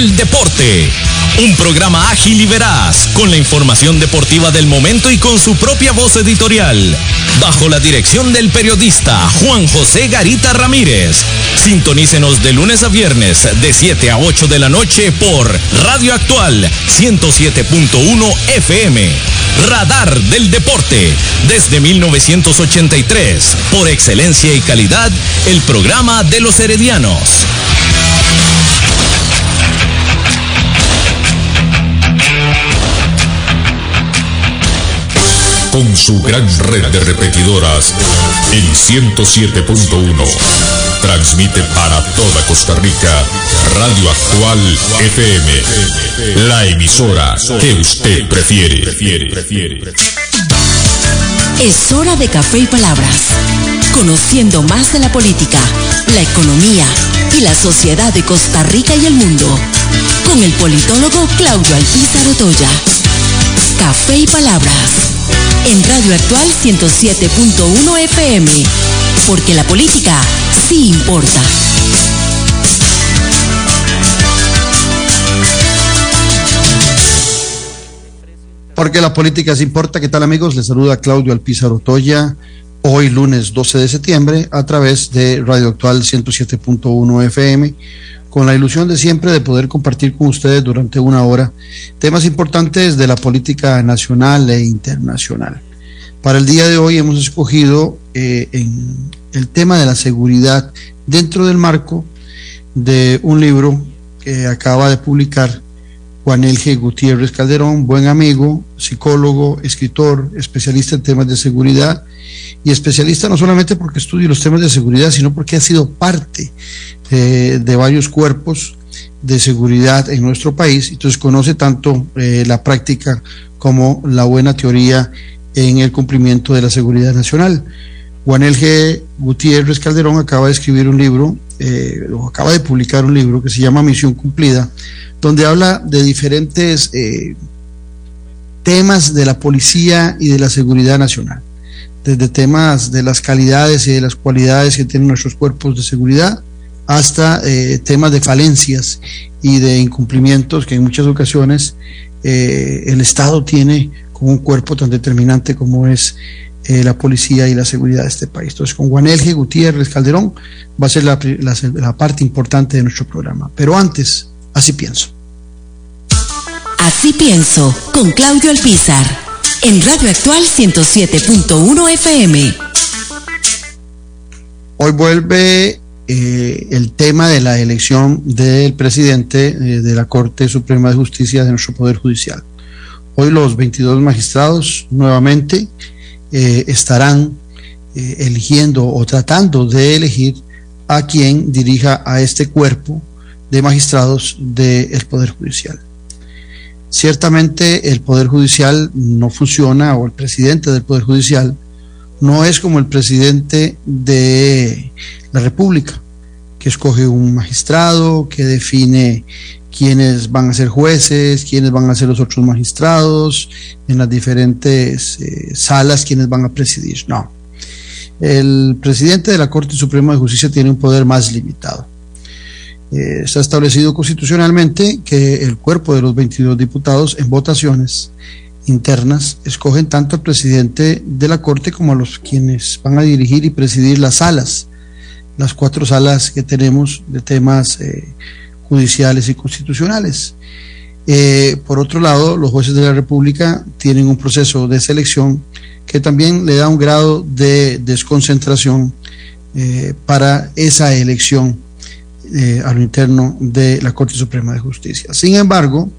del Deporte. Un programa ágil y veraz, con la información deportiva del momento y con su propia voz editorial. Bajo la dirección del periodista Juan José Garita Ramírez. Sintonícenos de lunes a viernes, de 7 a 8 de la noche por Radio Actual 107.1 FM. Radar del Deporte. Desde 1983, por excelencia y calidad, el programa de los heredianos. Con su gran red de repetidoras en 107.1. Transmite para toda Costa Rica Radio Actual FM, la emisora que usted prefiere. Es hora de café y palabras, conociendo más de la política, la economía y la sociedad de Costa Rica y el mundo, con el politólogo Claudio Alpizar Otoya. Café y palabras en Radio Actual 107.1 FM, porque la política sí importa. Porque la política sí importa. ¿Qué tal amigos? Les saluda Claudio Alpizar Otoya. Hoy lunes 12 de septiembre a través de Radio Actual 107.1 FM con la ilusión de siempre de poder compartir con ustedes durante una hora temas importantes de la política nacional e internacional. Para el día de hoy hemos escogido eh, el tema de la seguridad dentro del marco de un libro que acaba de publicar Juan Elge Gutiérrez Calderón, buen amigo, psicólogo, escritor, especialista en temas de seguridad y especialista no solamente porque estudia los temas de seguridad, sino porque ha sido parte eh, de varios cuerpos de seguridad en nuestro país, entonces conoce tanto eh, la práctica como la buena teoría en el cumplimiento de la seguridad nacional. Juan G. Gutiérrez Calderón acaba de escribir un libro, eh, acaba de publicar un libro que se llama Misión Cumplida, donde habla de diferentes temas de la policía y de la seguridad nacional, desde temas de las calidades y de las cualidades que tienen nuestros cuerpos de seguridad, hasta eh, temas de falencias y de incumplimientos que en muchas ocasiones eh, el Estado tiene con un cuerpo tan determinante como es eh, la policía y la seguridad de este país. Entonces, con Juanelge Gutiérrez Calderón va a ser la, la parte importante de nuestro programa. Pero antes, así pienso. Así pienso, con Claudio Alpizar, en Radio Actual 107.1 FM. Hoy vuelve eh, el tema de la elección del presidente eh, de la Corte Suprema de Justicia de nuestro Poder Judicial. Hoy los 22 magistrados nuevamente eh, estarán eligiendo o tratando de elegir a quien dirija a este cuerpo de magistrados del Poder Judicial. Ciertamente el Poder Judicial no funciona o el presidente del Poder Judicial no es como el presidente de la República, que escoge un magistrado, que define quiénes van a ser jueces, quiénes van a ser los otros magistrados, en las diferentes eh, salas, quiénes van a presidir. No. El presidente de la Corte Suprema de Justicia tiene un poder más limitado. Eh, está establecido constitucionalmente que el cuerpo de los 22 diputados en votaciones internas escogen tanto al presidente de la Corte como a los quienes van a dirigir y presidir las salas, las cuatro salas que tenemos de temas eh, judiciales y constitucionales. Eh, por otro lado, los jueces de la República tienen un proceso de selección que también le da un grado de desconcentración eh, para esa elección a lo interno de la Corte Suprema de Justicia. Sin embargo,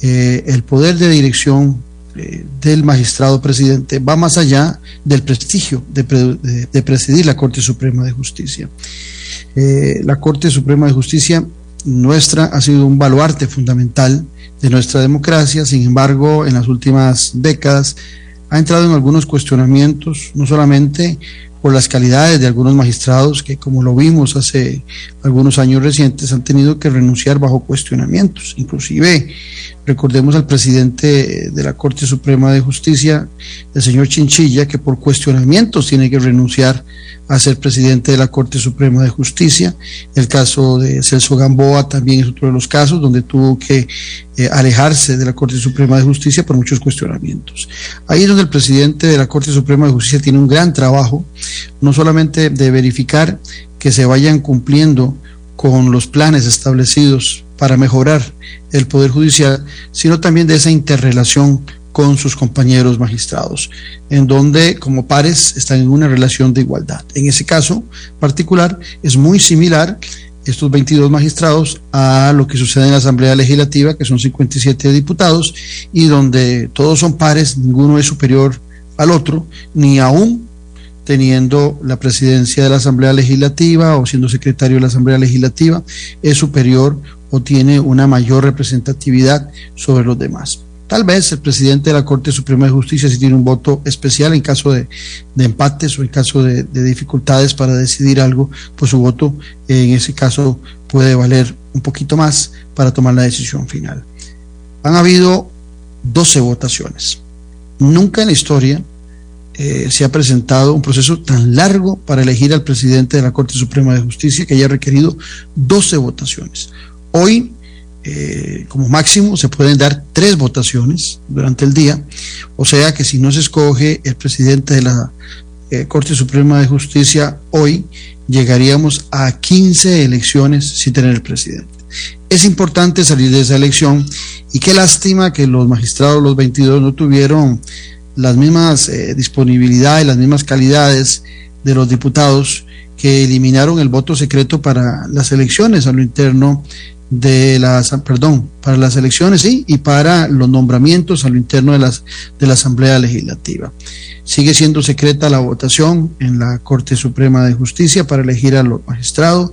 el poder de dirección eh, del magistrado presidente va más allá del prestigio de, presidir la Corte Suprema de Justicia. Eh, la Corte Suprema de Justicia nuestra ha sido un baluarte fundamental de nuestra democracia, sin embargo, en las últimas décadas ha entrado en algunos cuestionamientos, no solamente por las calidades de algunos magistrados que, como lo vimos hace algunos años recientes, han tenido que renunciar bajo cuestionamientos. Inclusive, recordemos al presidente de la Corte Suprema de Justicia, el señor Chinchilla, que por cuestionamientos tiene que renunciar a ser presidente de la Corte Suprema de Justicia. El caso de Celso Gamboa también es otro de los casos donde tuvo que eh, alejarse de la Corte Suprema de Justicia por muchos cuestionamientos. Ahí es donde el presidente de la Corte Suprema de Justicia tiene un gran trabajo, no solamente de verificar que se vayan cumpliendo con los planes establecidos para mejorar el Poder Judicial, sino también de esa interrelación con sus compañeros magistrados, en donde como pares están en una relación de igualdad. En ese caso particular es muy similar estos 22 magistrados a lo que sucede en la Asamblea Legislativa, que son 57 diputados, y donde todos son pares, ninguno es superior al otro, ni aún teniendo la presidencia de la Asamblea Legislativa o siendo secretario de la Asamblea Legislativa, es superior o tiene una mayor representatividad sobre los demás. Tal vez el presidente de la Corte Suprema de Justicia si tiene un voto especial en caso de, empates o en caso de, dificultades para decidir algo, pues su voto en ese caso puede valer un poquito más para tomar la decisión final. Han habido 12 votaciones. Nunca en la historia eh, se ha presentado un proceso tan largo para elegir al presidente de la Corte Suprema de Justicia que haya requerido 12 votaciones. Hoy eh, como máximo se pueden dar tres votaciones durante el día, o sea que si no se escoge el presidente de la eh, Corte Suprema de Justicia hoy, llegaríamos a 15 elecciones sin tener el presidente. Es importante salir de esa elección y qué lástima que los magistrados, los 22, no tuvieron las mismas eh, disponibilidades, las mismas calidades de los diputados que eliminaron el voto secreto para las elecciones a lo interno de las, perdón, para las elecciones y para los nombramientos a lo interno de, las, de la Asamblea Legislativa. Sigue siendo secreta la votación en la Corte Suprema de Justicia para elegir a los magistrados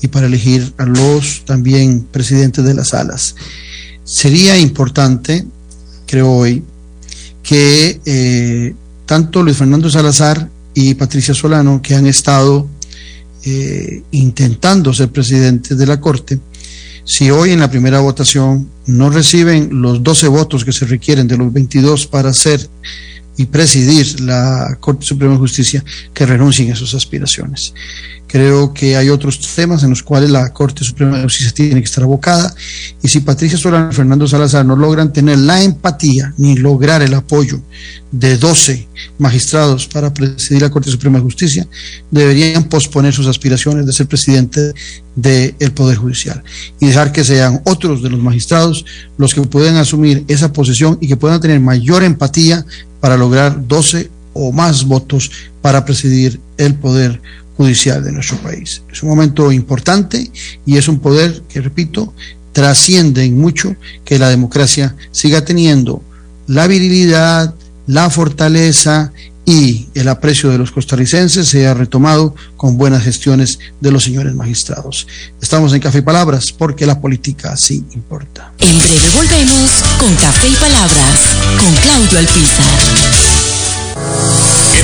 y para elegir a los también presidentes de las salas. Sería importante, creo hoy, que eh, tanto Luis Fernando Salazar y Patricia Solano, que han estado eh, intentando ser presidentes de la Corte, si hoy en la primera votación no reciben los 12 votos que se requieren de los 22 para ser y presidir la Corte Suprema de Justicia, que renuncien a sus aspiraciones. Creo que hay otros temas en los cuales la Corte Suprema de Justicia tiene que estar abocada y si Patricia Solano y Fernando Salazar no logran tener la empatía ni lograr el apoyo de 12 magistrados para presidir la Corte Suprema de Justicia, deberían posponer sus aspiraciones de ser presidente del Poder Judicial y dejar que sean otros de los magistrados los que puedan asumir esa posición y que puedan tener mayor empatía para lograr 12 o más votos para presidir el Poder Judicial de nuestro país. Es un momento importante y es un poder que, repito, trasciende en mucho que la democracia siga teniendo la virilidad, la fortaleza y el aprecio de los costarricenses sea retomado con buenas gestiones de los señores magistrados. Estamos en Café y Palabras porque la política sí importa. En breve volvemos con Café y Palabras con Claudio Alpizar.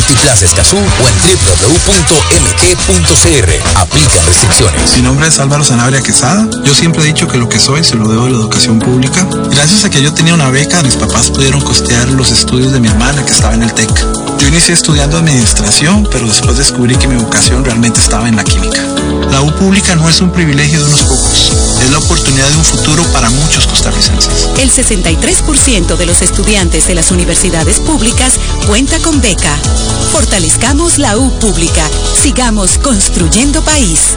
Multiplaza Escazú o en www.mg.cr. Aplican restricciones. Mi nombre es Álvaro Sanabria Quesada. Yo siempre he dicho que lo que soy se lo debo a la educación pública. Gracias a que yo tenía una beca, mis papás pudieron costear los estudios de mi hermana que estaba en el TEC. Yo inicié estudiando administración, pero después descubrí que mi vocación realmente estaba en la química. La U pública no es un privilegio de unos pocos, es la oportunidad de un futuro para muchos costarricenses. El 63% de los estudiantes de las universidades públicas cuenta con beca. Fortalezcamos la U pública. Sigamos construyendo país.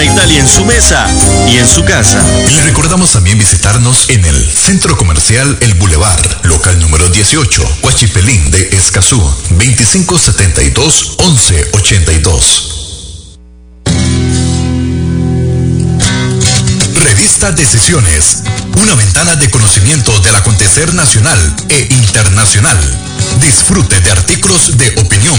a Italia en su mesa y en su casa. Le recordamos también visitarnos en el Centro Comercial El Boulevard, local número 18, Huachipelín de Escazú, 2572-1182. Revista Decisiones, una ventana de conocimiento del acontecer nacional e internacional. Disfrute de artículos de opinión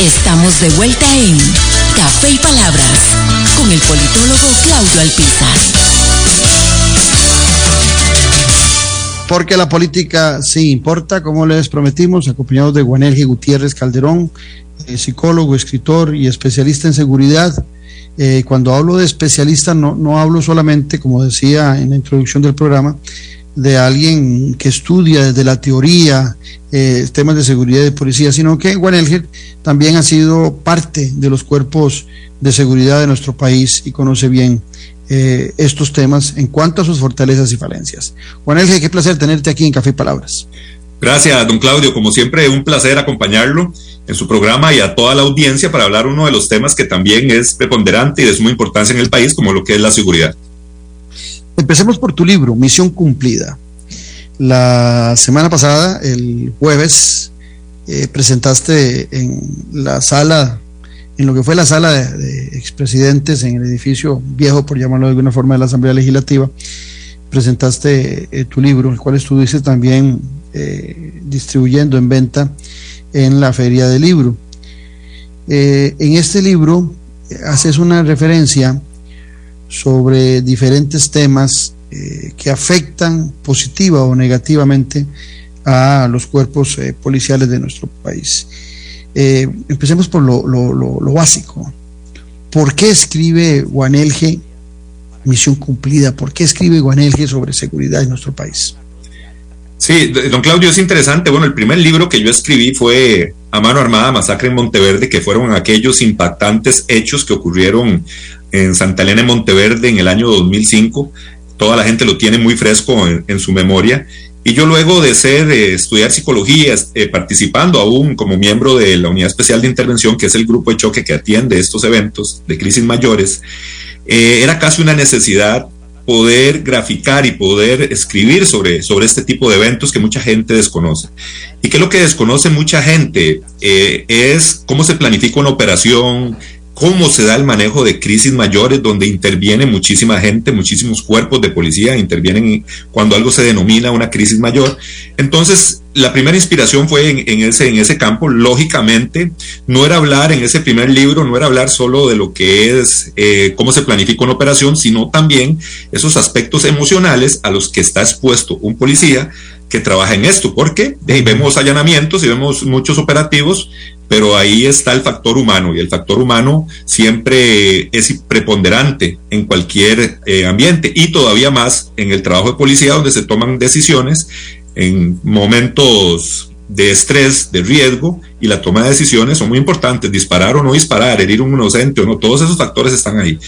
Estamos de vuelta en Café y Palabras con el politólogo Claudio Alpizar. Porque la política sí importa, como les prometimos, acompañados de Guanelje Gutiérrez Calderón, eh, psicólogo, escritor y especialista en seguridad. Eh, cuando hablo de especialista, no, no hablo solamente, como decía en la introducción del programa, de alguien que estudia desde la teoría eh, temas de seguridad de policía, sino que Juan Elger también ha sido parte de los cuerpos de seguridad de nuestro país y conoce bien eh, estos temas en cuanto a sus fortalezas y falencias. Juan Elger, qué placer tenerte aquí en Café y Palabras. Gracias, don Claudio. Como siempre, un placer acompañarlo en su programa y a toda la audiencia para hablar uno de los temas que también es preponderante y de suma importancia en el país, como lo que es la seguridad. Empecemos por tu libro, Misión Cumplida. La semana pasada, el jueves, eh, presentaste en la sala, en lo que fue la sala de, de, expresidentes en el edificio viejo, por llamarlo de alguna forma, de la Asamblea Legislativa, presentaste eh, tu libro, el cual estuviste también eh, distribuyendo en venta en la Feria del Libro. En este libro haces una referencia sobre diferentes temas eh, que afectan positiva o negativamente a los cuerpos eh, policiales de nuestro país. Eh, empecemos por lo, lo, básico. ¿Por qué escribe Guanelge Misión Cumplida? ¿Por qué escribe Guanelge sobre seguridad en nuestro país? Sí, don Claudio, es interesante. Bueno, el primer libro que yo escribí fue A mano armada, Masacre en Monteverde, que fueron aquellos impactantes hechos que ocurrieron en Santa Elena, Monteverde, en el año 2005. Toda la gente lo tiene muy fresco en, su memoria. Y yo luego de ser, de estudiar psicología, eh, participando aún como miembro de la Unidad Especial de Intervención, que es el grupo de choque que atiende estos eventos de crisis mayores, eh, era casi una necesidad poder graficar y poder escribir sobre, sobre este tipo de eventos que mucha gente desconoce. Y que lo que desconoce mucha gente eh, es cómo se planifica una operación, cómo se da el manejo de crisis mayores donde interviene muchísima gente, muchísimos cuerpos de policía intervienen cuando algo se denomina una crisis mayor. Entonces, la primera inspiración fue en, ese, en ese campo. Lógicamente, no era hablar en ese primer libro, no era hablar solo de lo que es eh, cómo se planifica una operación, sino también esos aspectos emocionales a los que está expuesto un policía que trabaja en esto, porque vemos allanamientos y vemos muchos operativos, pero ahí está el factor humano y el factor humano siempre es preponderante en cualquier eh, ambiente y todavía más en el trabajo de policía donde se toman decisiones en momentos de estrés, de riesgo y la toma de decisiones son muy importantes, disparar o no disparar, herir un inocente o no, todos esos factores están ahí.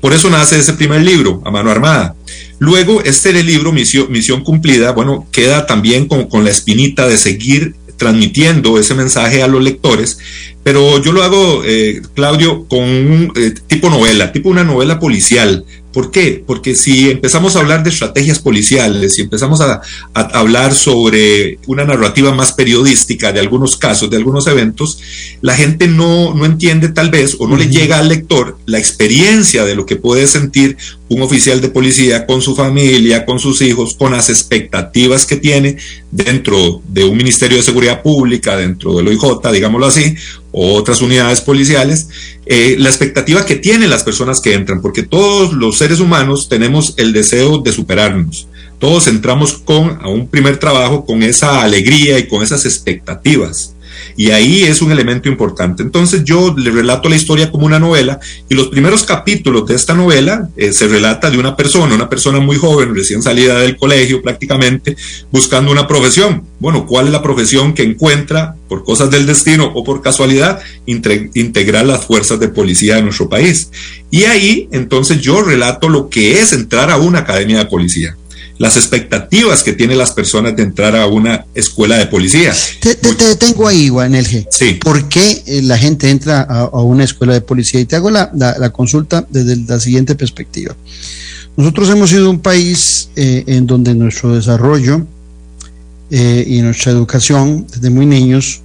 Por eso nace ese primer libro, A Mano Armada. Luego, este libro, Misión, Cumplida, bueno, queda también con, con la espinita de seguir transmitiendo ese mensaje a los lectores, pero yo lo hago, eh, Claudio, con un eh, tipo novela, tipo una novela policial. ¿Por qué? Porque si empezamos a hablar de estrategias policiales, si empezamos a, a, hablar sobre una narrativa más periodística de algunos casos, de algunos eventos, la gente no, no entiende tal vez o no le llega al lector la experiencia de lo que puede sentir un oficial de policía con su familia, con sus hijos, con las expectativas que tiene dentro de un Ministerio de Seguridad Pública, dentro del OIJ, digámoslo así, o otras unidades policiales, eh, la expectativa que tienen las personas que entran, porque todos los seres humanos tenemos el deseo de superarnos. Todos entramos con a un primer trabajo con esa alegría y con esas expectativas. Y ahí es un elemento importante. Entonces yo le relato la historia como una novela y los primeros capítulos de esta novela eh, se relata de una persona, una persona muy joven, recién salida del colegio prácticamente, buscando una profesión. Bueno, ¿cuál es la profesión que encuentra por cosas del destino o por casualidad integrar las fuerzas de policía de nuestro país? Y ahí entonces yo relato lo que es entrar a una academia de policía las expectativas que tienen las personas de entrar a una escuela de policía. Te, te, te detengo ahí, G. Sí. ¿Por qué eh, la gente entra a, a, una escuela de policía? Y te hago la, la, la consulta desde la siguiente perspectiva. Nosotros hemos sido un país eh, en donde nuestro desarrollo eh, y nuestra educación, desde muy niños,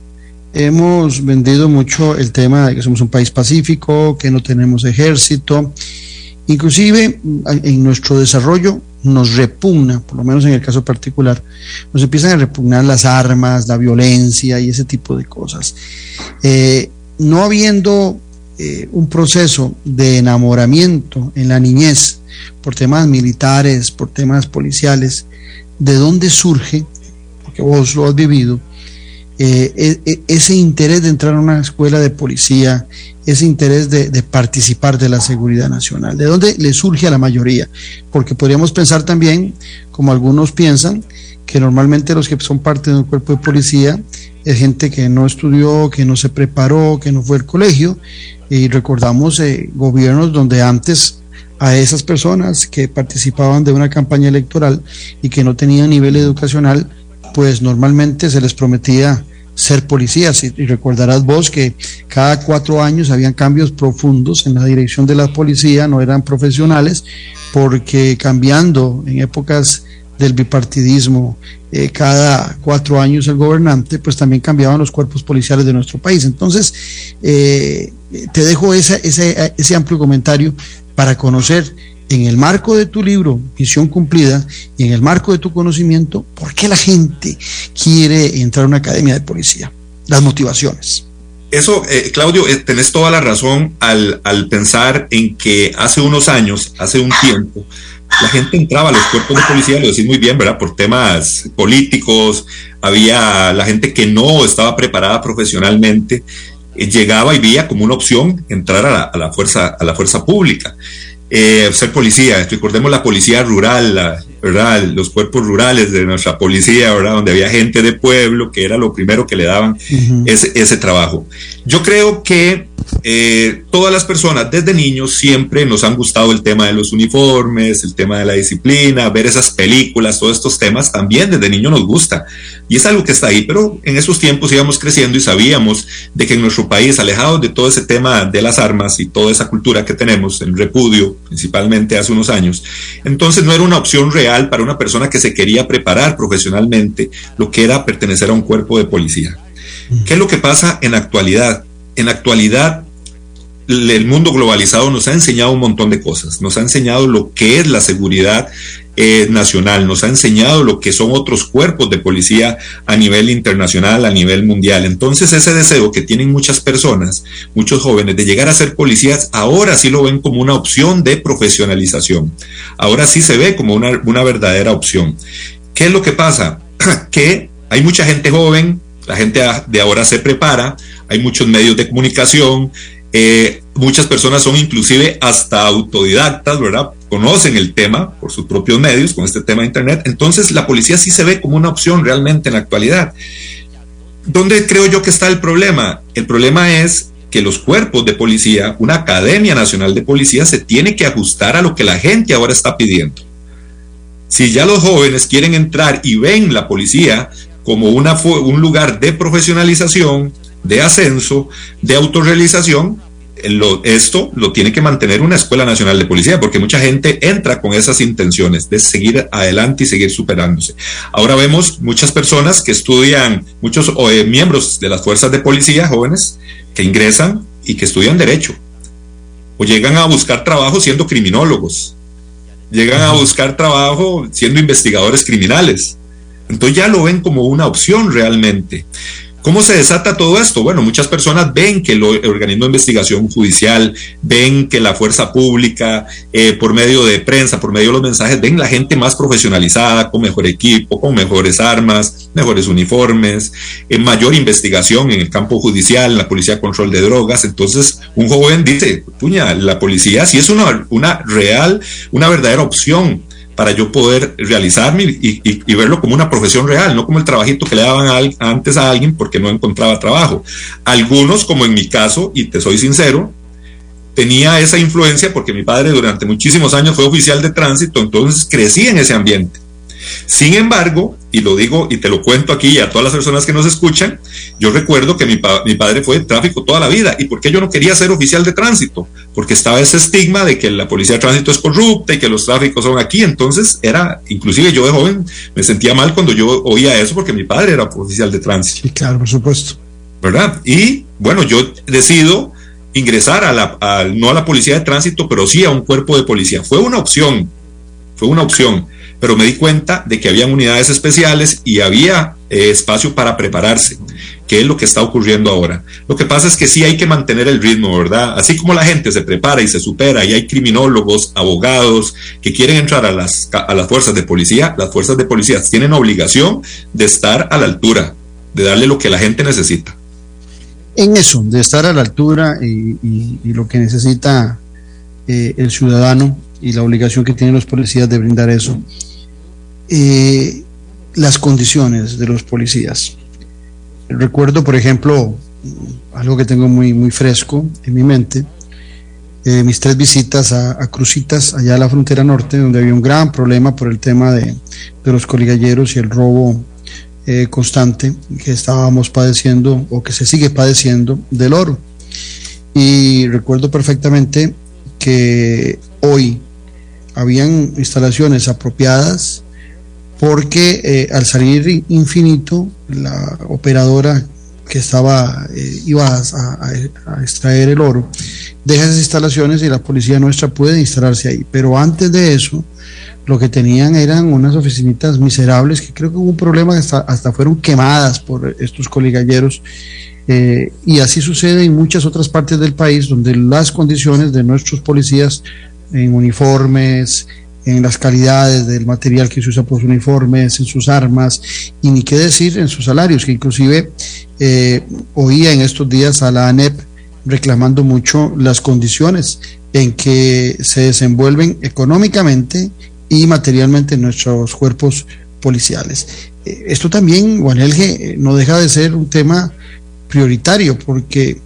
hemos vendido mucho el tema de que somos un país pacífico, que no tenemos ejército. Inclusive en nuestro desarrollo nos repugna, por lo menos en el caso particular, nos empiezan a repugnar las armas, la violencia y ese tipo de cosas. Eh, no habiendo eh, un proceso de enamoramiento en la niñez por temas militares, por temas policiales, ¿de dónde surge, porque vos lo has vivido, eh, e, ese interés de entrar a una escuela de policía, ese interés de, de, participar de la seguridad nacional? ¿De dónde le surge a la mayoría? Porque podríamos pensar también, como algunos piensan, que normalmente los que son parte de un cuerpo de policía es gente que no estudió, que no se preparó, que no fue al colegio, y recordamos eh, gobiernos donde antes a esas personas que participaban de una campaña electoral y que no tenían nivel educacional, pues normalmente se les prometía ser policías. Y, recordarás vos que cada cuatro años habían cambios profundos en la dirección de la policía, no eran profesionales, porque cambiando en épocas del bipartidismo, eh, cada cuatro años el gobernante, pues también cambiaban los cuerpos policiales de nuestro país. Entonces, eh, te dejo ese, ese, ese amplio comentario para conocer en el marco de tu libro, Misión Cumplida, y en el marco de tu conocimiento, ¿por qué la gente quiere entrar a una academia de policía? Las motivaciones. Eso, eh, Claudio, eh, tenés toda la razón al, al, pensar en que hace unos años, hace un tiempo, la gente entraba a los cuerpos de policía, lo decís muy bien, ¿verdad? Por temas políticos, había la gente que no estaba preparada profesionalmente, eh, llegaba y veía como una opción entrar a la, a la fuerza, a la fuerza pública eh, ser policía. Recordemos la policía rural, ¿verdad? Los cuerpos rurales de nuestra policía, ¿verdad? Donde había gente de pueblo, que era lo primero que le daban uh -huh. ese, ese, trabajo. Yo creo que eh, todas las personas desde niños siempre nos han gustado el tema de los uniformes, el tema de la disciplina, ver esas películas, todos estos temas también desde niño nos gusta. Y es algo que está ahí, pero en esos tiempos íbamos creciendo y sabíamos de que en nuestro país, alejados de todo ese tema de las armas y toda esa cultura que tenemos, en repudio, principalmente hace unos años, entonces no era una opción real para una persona que se quería preparar profesionalmente lo que era pertenecer a un cuerpo de policía. ¿Qué es lo que pasa en la actualidad? En la actualidad el mundo globalizado nos ha enseñado un montón de cosas, nos ha enseñado lo que es la seguridad eh, nacional, nos ha enseñado lo que son otros cuerpos de policía a nivel internacional, a nivel mundial. Entonces ese deseo que tienen muchas personas, muchos jóvenes, de llegar a ser policías, ahora sí lo ven como una opción de profesionalización. Ahora sí se ve como una, una verdadera opción. ¿Qué es lo que pasa? que hay mucha gente joven, la gente de ahora se prepara, hay muchos medios de comunicación, eh, muchas personas son inclusive hasta autodidactas, ¿verdad? Conocen el tema por sus propios medios, con este tema de Internet. Entonces la policía sí se ve como una opción realmente en la actualidad. ¿Dónde creo yo que está el problema? El problema es que los cuerpos de policía, una Academia Nacional de Policía, se tiene que ajustar a lo que la gente ahora está pidiendo. Si ya los jóvenes quieren entrar y ven la policía como una, un lugar de profesionalización, de ascenso, de autorrealización, esto lo tiene que mantener una Escuela Nacional de Policía, porque mucha gente entra con esas intenciones de seguir adelante y seguir superándose. Ahora vemos muchas personas que estudian, muchos eh, miembros de las fuerzas de policía jóvenes que ingresan y que estudian derecho, o llegan a buscar trabajo siendo criminólogos, llegan a buscar trabajo siendo investigadores criminales. Entonces ya lo ven como una opción realmente. ¿Cómo se desata todo esto? Bueno, muchas personas ven que el organismo de investigación judicial, ven que la fuerza pública, eh, por medio de prensa, por medio de los mensajes, ven la gente más profesionalizada, con mejor equipo, con mejores armas, mejores uniformes, en mayor investigación en el campo judicial, en la policía de control de drogas. Entonces, un joven dice, puña, la policía sí es una, una real, una verdadera opción para yo poder realizarme y, verlo como una profesión real, no como el trabajito que le daban antes a alguien porque no encontraba trabajo. Algunos, como en mi caso, y te soy sincero, tenía esa influencia porque mi padre durante muchísimos años fue oficial de tránsito, entonces crecí en ese ambiente. Sin embargo, y lo digo y te lo cuento aquí a todas las personas que nos escuchan, yo recuerdo que mi, padre fue de tráfico toda la vida. ¿Y por qué yo no quería ser oficial de tránsito? Porque estaba ese estigma de que la policía de tránsito es corrupta y que los tráficos son aquí. Entonces era, inclusive yo de joven me sentía mal cuando yo oía eso porque mi padre era oficial de tránsito. Sí, claro, por supuesto. ¿Verdad? Y bueno, yo decido ingresar a la, no a la policía de tránsito, pero sí a un cuerpo de policía. Fue una opción, fue una opción pero me di cuenta de que habían unidades especiales y había eh, espacio para prepararse, que es lo que está ocurriendo ahora. Lo que pasa es que sí hay que mantener el ritmo, ¿verdad? Así como la gente se prepara y se supera y hay criminólogos, abogados que quieren entrar a las, a las fuerzas de policía, las fuerzas de policía tienen obligación de estar a la altura, de darle lo que la gente necesita. En eso, de estar a la altura y, lo que necesita eh, el ciudadano, y la obligación que tienen los policías de brindar eso, eh, las condiciones de los policías. Recuerdo, por ejemplo, algo que tengo muy, muy fresco en mi mente, eh, mis tres visitas a, Crucitas, allá a la frontera norte, donde había un gran problema por el tema de, los coligalleros y el robo eh, constante que estábamos padeciendo o que se sigue padeciendo del oro. Y recuerdo perfectamente que hoy habían instalaciones apropiadas porque eh, al salir infinito, la operadora que estaba, eh, iba a, extraer el oro, deja esas instalaciones y la policía nuestra puede instalarse ahí. Pero antes de eso, lo que tenían eran unas oficinitas miserables que creo que hubo un problema hasta, hasta fueron quemadas por estos coligalleros. Eh, y así sucede en muchas otras partes del país donde las condiciones de nuestros policías en uniformes, en las calidades del material que se usa por sus uniformes, en sus armas, y ni qué decir en sus salarios, que inclusive eh, oía en estos días a la ANEP reclamando mucho las condiciones en que se desenvuelven económicamente y materialmente nuestros cuerpos policiales. Eh, esto también, Juanelge, eh, no deja de ser un tema prioritario porque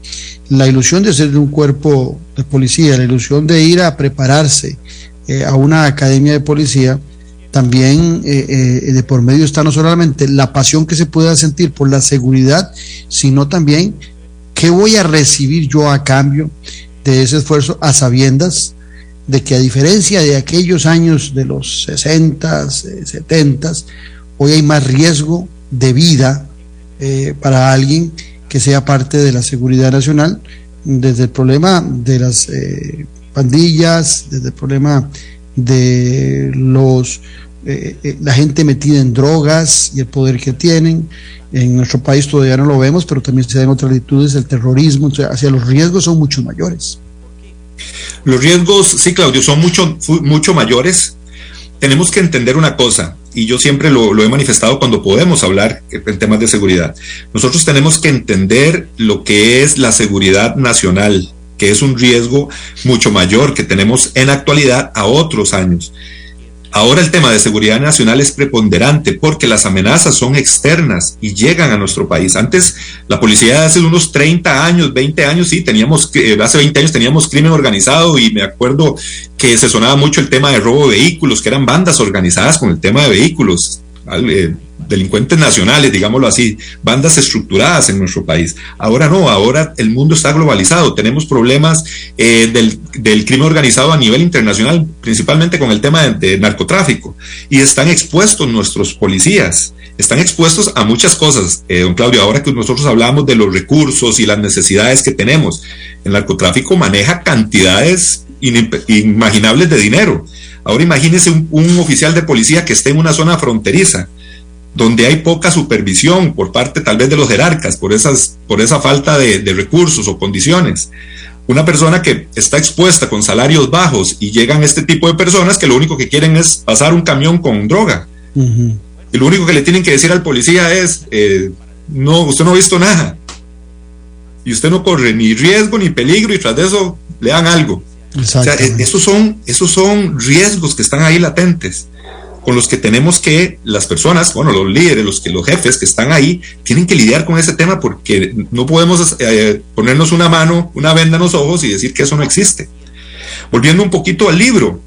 la ilusión de ser de un cuerpo de policía, la ilusión de ir a prepararse eh, a una academia de policía, también eh, eh, de por medio está no solamente la pasión que se pueda sentir por la seguridad, sino también qué voy a recibir yo a cambio de ese esfuerzo a sabiendas de que a diferencia de aquellos años de los 60, 70, hoy hay más riesgo de vida para alguien que sea parte de la seguridad nacional, desde el problema de las pandillas, desde el problema de los eh, eh, la gente metida en drogas y el poder que tienen. En nuestro país todavía no lo vemos, pero también se da en otras latitudes el terrorismo, hacia los riesgos son mucho mayores. Los riesgos, sí, Claudio, son mucho, mucho mayores. Tenemos que entender una cosa, y yo siempre lo, he manifestado cuando podemos hablar en temas de seguridad. Nosotros tenemos que entender lo que es la seguridad nacional, que es un riesgo mucho mayor que tenemos en actualidad a otros años. Ahora el tema de seguridad nacional es preponderante porque las amenazas son externas y llegan a nuestro país. Antes, la policía hace unos 30 años, 20 años, sí, teníamos, eh, hace 20 años teníamos crimen organizado y me acuerdo que se sonaba mucho el tema de robo de vehículos, que eran bandas organizadas con el tema de vehículos eh, delincuentes nacionales, digámoslo así, bandas estructuradas en nuestro país. Ahora no, ahora el mundo está globalizado, tenemos problemas eh, del, del, crimen organizado a nivel internacional, principalmente con el tema de, narcotráfico, y están expuestos nuestros policías, están expuestos a muchas cosas. Eh, don Claudio, ahora que nosotros hablamos de los recursos y las necesidades que tenemos, el narcotráfico maneja cantidades inimaginables de dinero. Ahora imagínese un, un oficial de policía que esté en una zona fronteriza, donde hay poca supervisión por parte tal vez de los jerarcas, por, esas, por esa falta de, de, recursos o condiciones. Una persona que está expuesta con salarios bajos y llegan este tipo de personas que lo único que quieren es pasar un camión con droga. Uh -huh. Y lo único que le tienen que decir al policía es, eh, no, usted no ha visto nada. Y usted no corre ni riesgo ni peligro y tras de eso le dan algo. O sea, esos son, esos son riesgos que están ahí latentes con los que tenemos que las personas, bueno, los líderes, los que los jefes que están ahí, tienen que lidiar con ese tema porque no podemos eh, ponernos una mano, una venda en los ojos y decir que eso no existe. Volviendo un poquito al libro,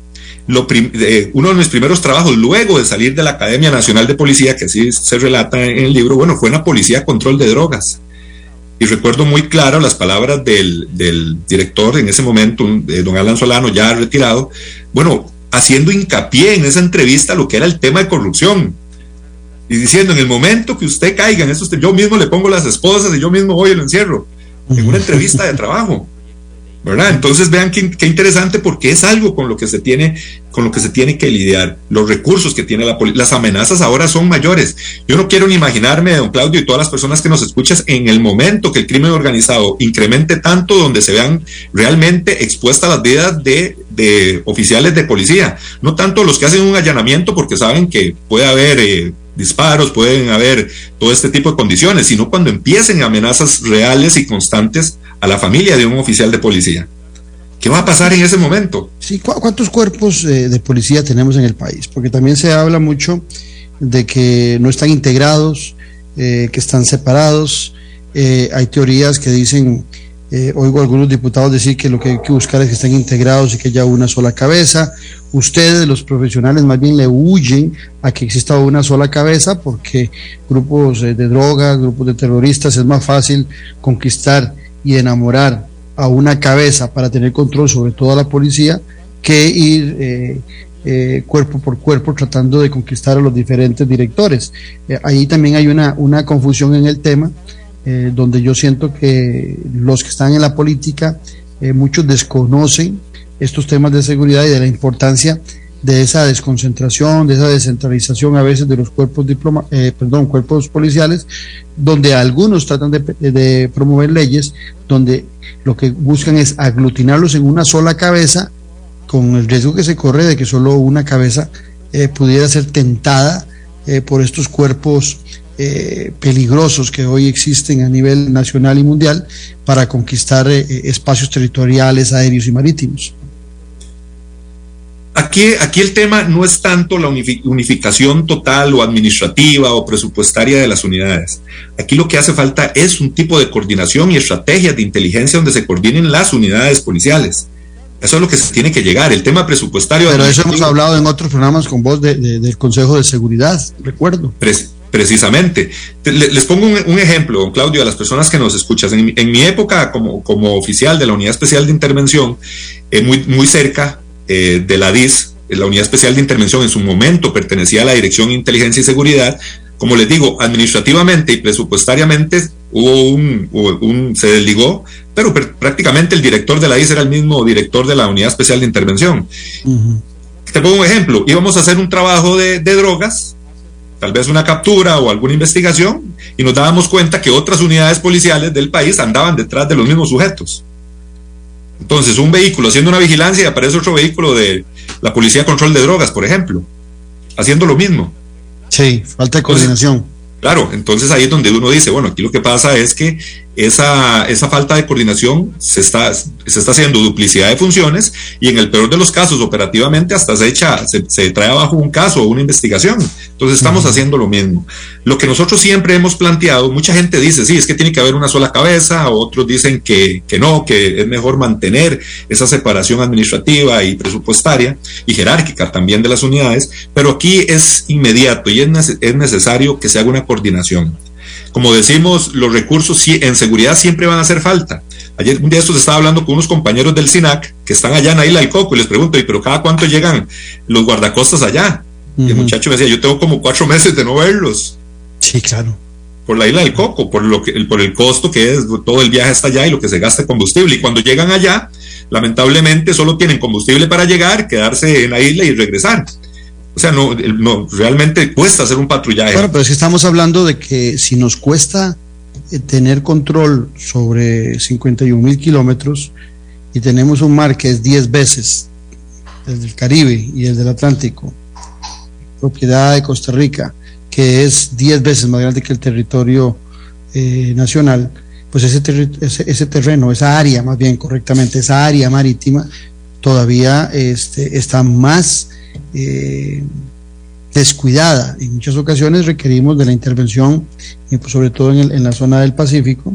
lo eh, uno de mis primeros trabajos luego de salir de la Academia Nacional de Policía, que así se relata en el libro, bueno, fue en la Policía Control de Drogas. Y recuerdo muy claro las palabras del, del director en ese momento, eh, don Alan Solano, ya retirado, bueno, haciendo hincapié en esa entrevista lo que era el tema de corrupción. Y diciendo, en el momento que usted caiga en eso, yo mismo le pongo las esposas y yo mismo voy y lo encierro. En una entrevista de trabajo. Entonces vean qué, qué, interesante porque es algo con lo que se tiene con lo que se tiene que lidiar, los recursos que tiene la policía, las amenazas ahora son mayores. Yo no quiero ni imaginarme, don Claudio, y todas las personas que nos escuchas, en el momento que el crimen organizado incremente tanto donde se vean realmente expuestas las vidas de, de oficiales de policía, no tanto los que hacen un allanamiento porque saben que puede haber eh, disparos, pueden haber todo este tipo de condiciones, sino cuando empiecen amenazas reales y constantes a la familia de un oficial de policía. ¿Qué va a pasar en ese momento? Sí, ¿cu ¿cuántos cuerpos eh, de policía tenemos en el país? Porque también se habla mucho de que no están integrados, eh, que están separados. Eh, hay teorías que dicen, oigo a algunos diputados decir que lo que hay que buscar es que estén integrados y que haya una sola cabeza. Ustedes, los profesionales, más bien le huyen a que exista una sola cabeza porque grupos de drogas, grupos de terroristas, es más fácil conquistar y enamorar a una cabeza para tener control sobre toda la policía que ir eh, eh, cuerpo por cuerpo tratando de conquistar a los diferentes directores. Eh, ahí también hay una, una, confusión en el tema, donde yo siento que los que están en la política, muchos desconocen estos temas de seguridad y de la importancia de esa desconcentración, de esa descentralización a veces de los cuerpos diploma, eh, perdón, cuerpos policiales, donde algunos tratan de, promover leyes donde lo que buscan es aglutinarlos en una sola cabeza, con el riesgo que se corre de que solo una cabeza eh, pudiera ser tentada eh, por estos cuerpos peligrosos que hoy existen a nivel nacional y mundial para conquistar espacios territoriales, aéreos y marítimos. Aquí, aquí el tema no es tanto la unificación total o administrativa o presupuestaria de las unidades. Aquí lo que hace falta es un tipo de coordinación y estrategias de inteligencia donde se coordinen las unidades policiales. Eso es lo que se tiene que llegar, el tema presupuestario. Pero eso hemos hablado en otros programas con vos de, de, del Consejo de Seguridad, recuerdo. Pres precisamente. Les pongo un, un, ejemplo, Claudio, a las personas que nos escuchas. En, en mi época como, como, oficial de la Unidad Especial de Intervención, eh, muy, muy cerca eh, de la DIS, la Unidad Especial de Intervención, en su momento pertenecía a la Dirección de Inteligencia y Seguridad. Como les digo, administrativamente y presupuestariamente hubo un, un se desligó, pero prácticamente el director de la DIS era el mismo director de la Unidad Especial de Intervención. Uh -huh. Te pongo un ejemplo, íbamos a hacer un trabajo de, de drogas, tal vez una captura o alguna investigación, y nos dábamos cuenta que otras unidades policiales del país andaban detrás de los mismos sujetos. Entonces, un vehículo haciendo una vigilancia y aparece otro vehículo de la Policía de Control de Drogas, por ejemplo, haciendo lo mismo. Sí, falta de coordinación. Entonces, claro, entonces ahí es donde uno dice, bueno, aquí lo que pasa es que esa, esa falta de coordinación se está, se está haciendo duplicidad de funciones y en el peor de los casos operativamente hasta se echa, se, se trae abajo un caso o una investigación. Entonces estamos haciendo lo mismo. Lo que nosotros siempre hemos planteado, mucha gente dice, sí, es que tiene que haber una sola cabeza, otros dicen que, que no, que es mejor mantener esa separación administrativa y presupuestaria y jerárquica también de las unidades, pero aquí es inmediato y es, es necesario que se haga una coordinación como decimos, los recursos en seguridad siempre van a hacer falta. Ayer un día estos estaba hablando con unos compañeros del SINAC que están allá en la isla del Coco y les pregunto, ¿y pero cada cuánto llegan los guardacostas allá? Y el muchacho me decía, yo tengo como cuatro meses de no verlos. Sí, claro. Por la isla del Coco, por, lo que, por el costo que es todo el viaje hasta allá y lo que se gasta combustible. Y cuando llegan allá, lamentablemente solo tienen combustible para llegar, quedarse en la isla y regresar. O sea, no, realmente cuesta hacer un patrullaje. Claro, pero es que estamos hablando de que si nos cuesta eh, tener control sobre 51 mil kilómetros y tenemos un mar que es 10 veces el del Caribe y el del Atlántico, propiedad de Costa Rica, que es 10 veces más grande que el territorio eh, nacional, pues ese, ese, ese, terreno, esa área más bien correctamente, esa área marítima todavía este, está más eh, descuidada. En muchas ocasiones requerimos de la intervención, pues, sobre todo en, el, la zona del Pacífico,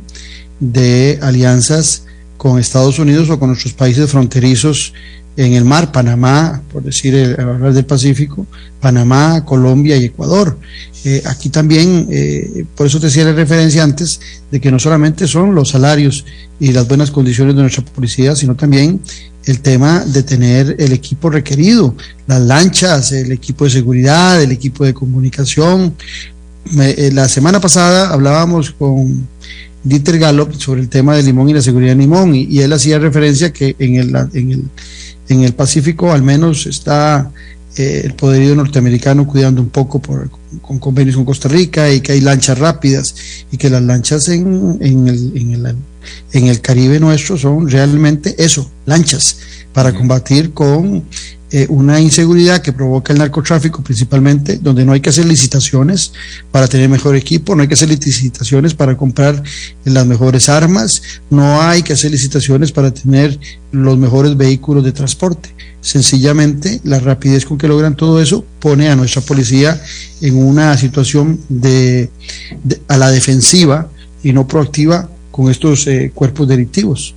de alianzas con Estados Unidos o con nuestros países fronterizos en el mar, Panamá, por decir, el, hablar del Pacífico, Panamá, Colombia y Ecuador. Eh, aquí también, eh, por eso te hacía la referencia antes, de que no solamente son los salarios y las buenas condiciones de nuestra policía, sino también el tema de tener el equipo requerido, las lanchas, el equipo de seguridad, el equipo de comunicación. Eh, la semana pasada hablábamos con Dieter Gallop sobre el tema del limón y la seguridad de limón y, y él hacía referencia que en el, en el, en el Pacífico al menos está eh, el poderío norteamericano cuidando un poco por, con convenios con Costa Rica y que hay lanchas rápidas y que las lanchas en, en, el, en, el, en el Caribe nuestro son realmente eso, lanchas, para combatir con eh, una inseguridad que provoca el narcotráfico principalmente, donde no hay que hacer licitaciones para tener mejor equipo, no hay que hacer licitaciones para comprar las mejores armas, no hay que hacer licitaciones para tener los mejores vehículos de transporte. Sencillamente, la rapidez con que logran todo eso pone a nuestra policía en una situación de, de a la defensiva y no proactiva con estos eh, cuerpos delictivos.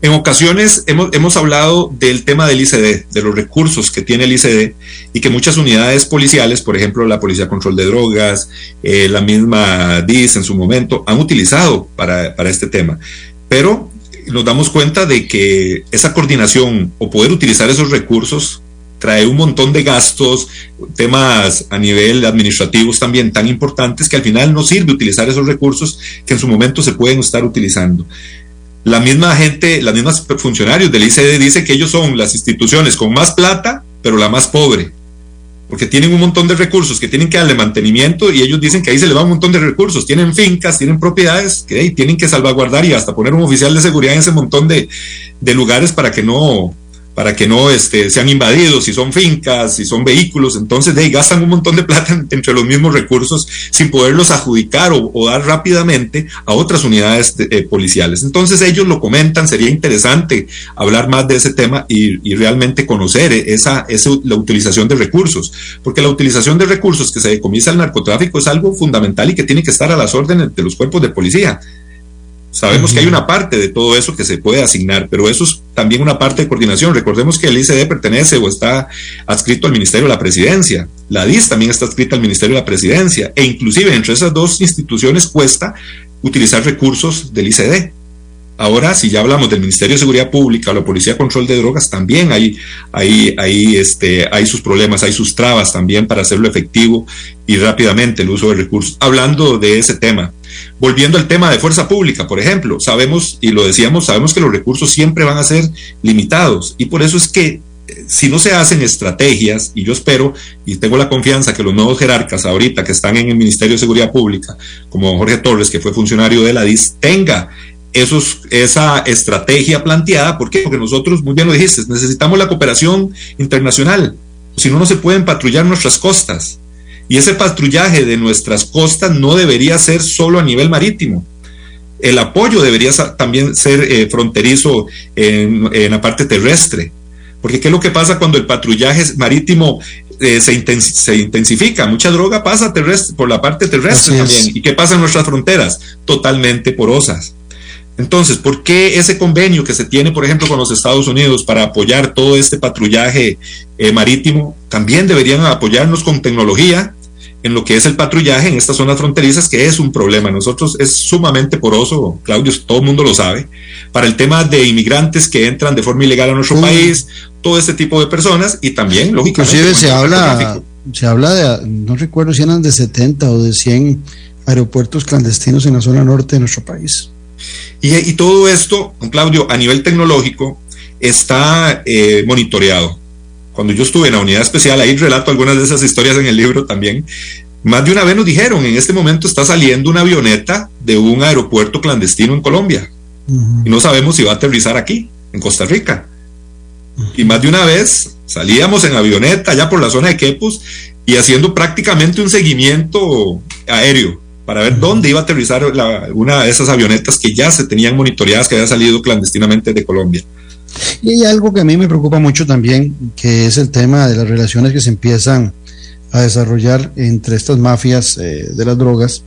En ocasiones hemos, hemos, hablado del tema del ICD, de los recursos que tiene el ICD y que muchas unidades policiales, por ejemplo la Policía Control de Drogas, eh, la misma DIS en su momento, han utilizado para, para este tema. Pero nos damos cuenta de que esa coordinación o poder utilizar esos recursos trae un montón de gastos, temas a nivel administrativos también tan importantes que al final no sirve utilizar esos recursos que en su momento se pueden estar utilizando. La misma gente, las mismas funcionarios del ICD dicen que ellos son las instituciones con más plata, pero la más pobre, porque tienen un montón de recursos que tienen que darle mantenimiento y ellos dicen que ahí se le va un montón de recursos, tienen fincas, tienen propiedades que hey, tienen que salvaguardar y hasta poner un oficial de seguridad en ese montón de, de lugares para que no, para que no este, sean invadidos, si son fincas, si son vehículos, entonces de ahí gastan un montón de plata entre los mismos recursos sin poderlos adjudicar o, dar rápidamente a otras unidades de, eh, policiales. Entonces ellos lo comentan, sería interesante hablar más de ese tema y, y realmente conocer esa, esa, la utilización de recursos, porque la utilización de recursos que se decomisa al narcotráfico es algo fundamental y que tiene que estar a las órdenes de los cuerpos de policía. Sabemos uh -huh. que hay una parte de todo eso que se puede asignar, pero eso es también una parte de coordinación. Recordemos que el ICD pertenece o está adscrito al Ministerio de la Presidencia. La DIS también está adscrita al Ministerio de la Presidencia. E inclusive entre esas dos instituciones cuesta utilizar recursos del ICD. Ahora, si ya hablamos del Ministerio de Seguridad Pública la Policía de Control de Drogas, también hay, hay, hay, este, hay sus problemas, hay sus trabas también para hacerlo efectivo y rápidamente el uso de recursos. Hablando de ese tema, volviendo al tema de fuerza pública, por ejemplo, sabemos, y lo decíamos, sabemos que los recursos siempre van a ser limitados y por eso es que si no se hacen estrategias, y yo espero y tengo la confianza que los nuevos jerarcas ahorita que están en el Ministerio de Seguridad Pública, como Jorge Torres, que fue funcionario de la DIS, tenga esos, esa estrategia planteada. ¿Por qué? Porque nosotros, muy bien lo dijiste, necesitamos la cooperación internacional. Si no, no se pueden patrullar nuestras costas. Y ese patrullaje de nuestras costas no debería ser solo a nivel marítimo. el apoyo debería también ser eh, fronterizo en, la parte terrestre. Porque ¿qué es lo que pasa cuando el patrullaje marítimo eh, se, intensifica? Mucha droga pasa terrestre, por la parte terrestre también. ¿Y qué pasa en nuestras fronteras? Totalmente porosas. Entonces, ¿por qué ese convenio que se tiene, por ejemplo, con los Estados Unidos para apoyar todo este patrullaje eh, marítimo, también deberían apoyarnos con tecnología en lo que es el patrullaje en estas zonas fronterizas, que es un problema. Nosotros es sumamente poroso, Claudio, todo el mundo lo sabe, para el tema de inmigrantes que entran de forma ilegal a nuestro país, todo este tipo de personas y también, lógicamente. Inclusive se habla, se habla de, no recuerdo si eran de 70 o de 100 aeropuertos clandestinos en la zona norte de nuestro país. Y, y todo esto, Claudio, a nivel tecnológico, está eh, monitoreado. Cuando yo estuve en la unidad especial, ahí relato algunas de esas historias en el libro también, más de una vez nos dijeron, en este momento está saliendo una avioneta de un aeropuerto clandestino en Colombia. Y no sabemos si va a aterrizar aquí, en Costa Rica. Y más de una vez salíamos en avioneta allá por la zona de Quepos y haciendo prácticamente un seguimiento aéreo para ver dónde iba a aterrizar una de esas avionetas que ya se tenían monitoreadas, que había salido clandestinamente de Colombia. Y hay algo que a mí me preocupa mucho también, que es el tema de las relaciones que se empiezan a desarrollar entre estas mafias eh, de las drogas,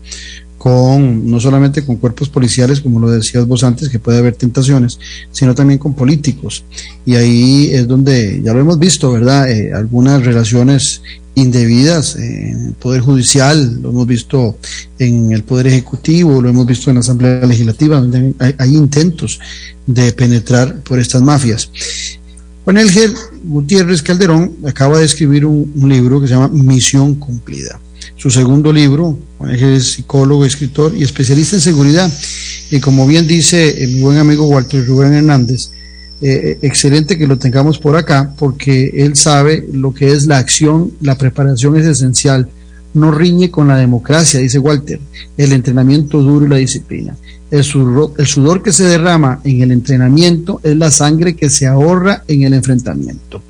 con no solamente con cuerpos policiales, como lo decías vos antes, que puede haber tentaciones, sino también con políticos. Y ahí es donde, ya lo hemos visto, ¿verdad? Eh, algunas relaciones indebidas en el Poder Judicial, lo hemos visto en el Poder Ejecutivo, lo hemos visto en la Asamblea Legislativa, donde hay, intentos de penetrar por estas mafias. Juan Elger Gutiérrez Calderón acaba de escribir un, libro que se llama Misión Cumplida. Su segundo libro, Juan Elger es psicólogo, escritor y especialista en seguridad. Y como bien dice mi buen amigo Walter Rubén Hernández, eh, excelente que lo tengamos por acá porque él sabe lo que es la acción, la preparación es esencial. No riñe con la democracia, dice Walter, el entrenamiento duro y la disciplina. El sudor, el sudor que se derrama en el entrenamiento es la sangre que se ahorra en el enfrentamiento.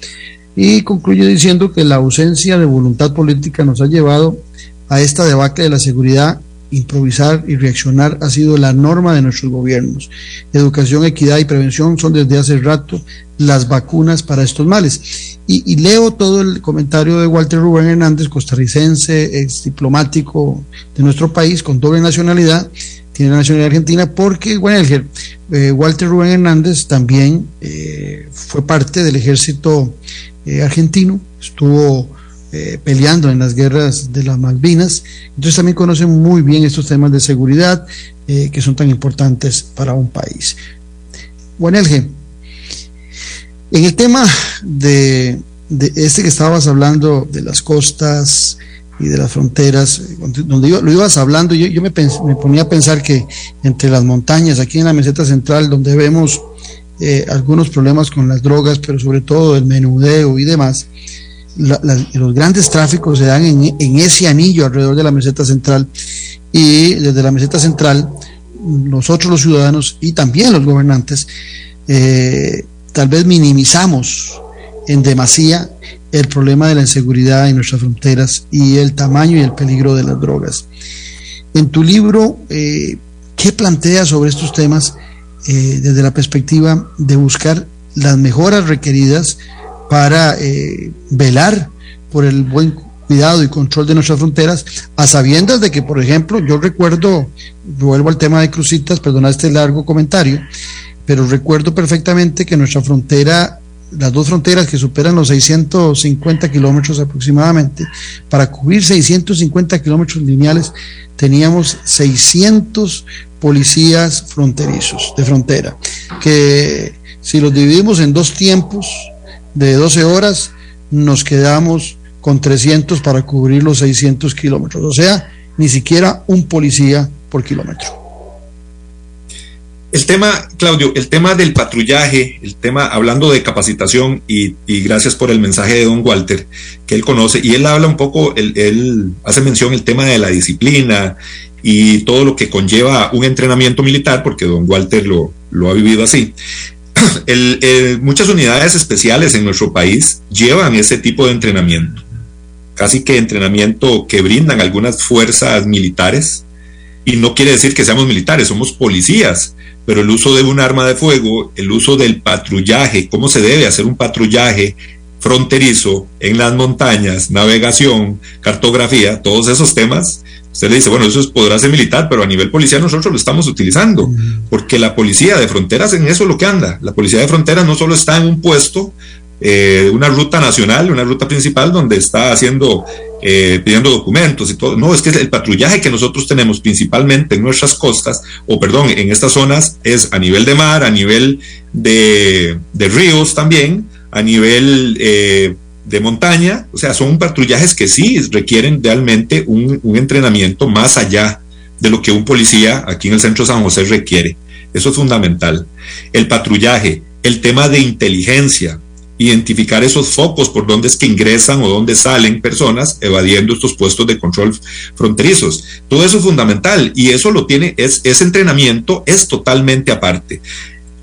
Y concluye diciendo que la ausencia de voluntad política nos ha llevado a esta debacle de la seguridad improvisar y reaccionar ha sido la norma de nuestros gobiernos. Educación, equidad y prevención son desde hace rato las vacunas para estos males. Y, leo todo el comentario de Walter Rubén Hernández, costarricense, ex diplomático de nuestro país, con doble nacionalidad, tiene la nacionalidad argentina, porque bueno, eh, Walter Rubén Hernández también eh, fue parte del ejército eh, argentino, estuvo eh, peleando en las guerras de las Malvinas. Entonces también conocen muy bien estos temas de seguridad eh, que son tan importantes para un país. Bueno, Elge, en el tema de, este que estabas hablando de las costas y de las fronteras, donde lo ibas hablando, yo, me, me, ponía a pensar que entre las montañas, aquí en la meseta central, donde vemos eh, algunos problemas con las drogas, pero sobre todo el menudeo y demás, los grandes tráficos se dan en, ese anillo alrededor de la meseta central y desde la meseta central nosotros los ciudadanos y también los gobernantes eh, tal vez minimizamos en demasía el problema de la inseguridad en nuestras fronteras y el tamaño y el peligro de las drogas. En tu libro, eh, ¿qué planteas sobre estos temas eh, desde la perspectiva de buscar las mejoras requeridas para eh, velar por el buen cuidado y control de nuestras fronteras, a sabiendas de que, por ejemplo, yo recuerdo, vuelvo al tema de Crucitas, perdona este largo comentario, pero recuerdo perfectamente que nuestra frontera, las dos fronteras que superan los 650 kilómetros aproximadamente, para cubrir 650 kilómetros lineales, teníamos 600 policías fronterizos de frontera, que si los dividimos en dos tiempos, de 12 horas, nos quedamos con 300 para cubrir los 600 kilómetros. O sea, ni siquiera un policía por kilómetro. El tema, Claudio, el tema del patrullaje, el tema hablando de capacitación y, gracias por el mensaje de don Walter, que él conoce, y él habla un poco, él, él hace mención el tema de la disciplina y todo lo que conlleva un entrenamiento militar, porque don Walter lo, lo ha vivido así. muchas unidades especiales en nuestro país llevan ese tipo de entrenamiento, casi que entrenamiento que brindan algunas fuerzas militares. Y no quiere decir que seamos militares, somos policías, pero el uso de un arma de fuego, el uso del patrullaje, cómo se debe hacer un patrullaje fronterizo en las montañas, navegación, cartografía, todos esos temas, usted le dice, bueno, eso podrá ser militar, pero a nivel policial nosotros lo estamos utilizando, porque la policía de fronteras en eso es lo que anda. La policía de fronteras no solo está en un puesto, eh, una ruta nacional, una ruta principal donde está haciendo, eh, pidiendo documentos y todo. No, es que el patrullaje que nosotros tenemos principalmente en nuestras costas, o perdón, en estas zonas, es a nivel de mar, a nivel de, de ríos también, a nivel eh, de montaña, o sea, son patrullajes que sí requieren realmente un, un, entrenamiento más allá de lo que un policía aquí en el centro de San José requiere. Eso es fundamental. El patrullaje, el tema de inteligencia, identificar esos focos por donde es que ingresan o dónde salen personas evadiendo estos puestos de control fronterizos. Todo eso es fundamental y eso lo tiene, es, ese entrenamiento es totalmente aparte.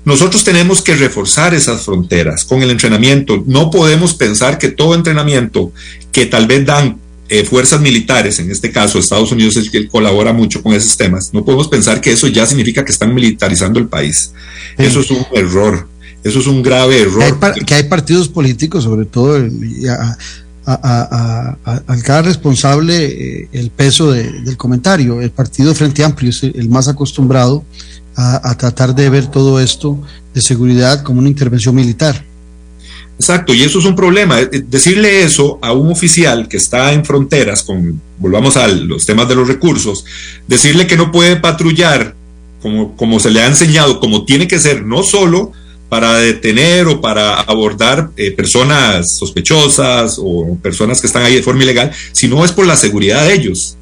Nosotros tenemos que reforzar esas fronteras con el entrenamiento. No podemos pensar que todo entrenamiento que tal vez dan eh, fuerzas militares, en este caso Estados Unidos es que colabora mucho con esos temas, no podemos pensar que eso ya significa que están militarizando el país. Sí. Eso es un error. Eso es un grave error. Que hay, que hay partidos políticos, sobre todo, el, a, a, a, al cada responsable eh, el peso de, del comentario. El partido Frente Amplio es el más acostumbrado a, tratar de ver todo esto de seguridad como una intervención militar. Exacto, y eso es un problema. Decirle eso a un oficial que está en fronteras, con, volvamos a los temas de los recursos, decirle que no puede patrullar como, como se le ha enseñado, como tiene que ser, no solo para detener o para abordar eh, personas sospechosas o personas que están ahí de forma ilegal, sino es por la seguridad de ellos.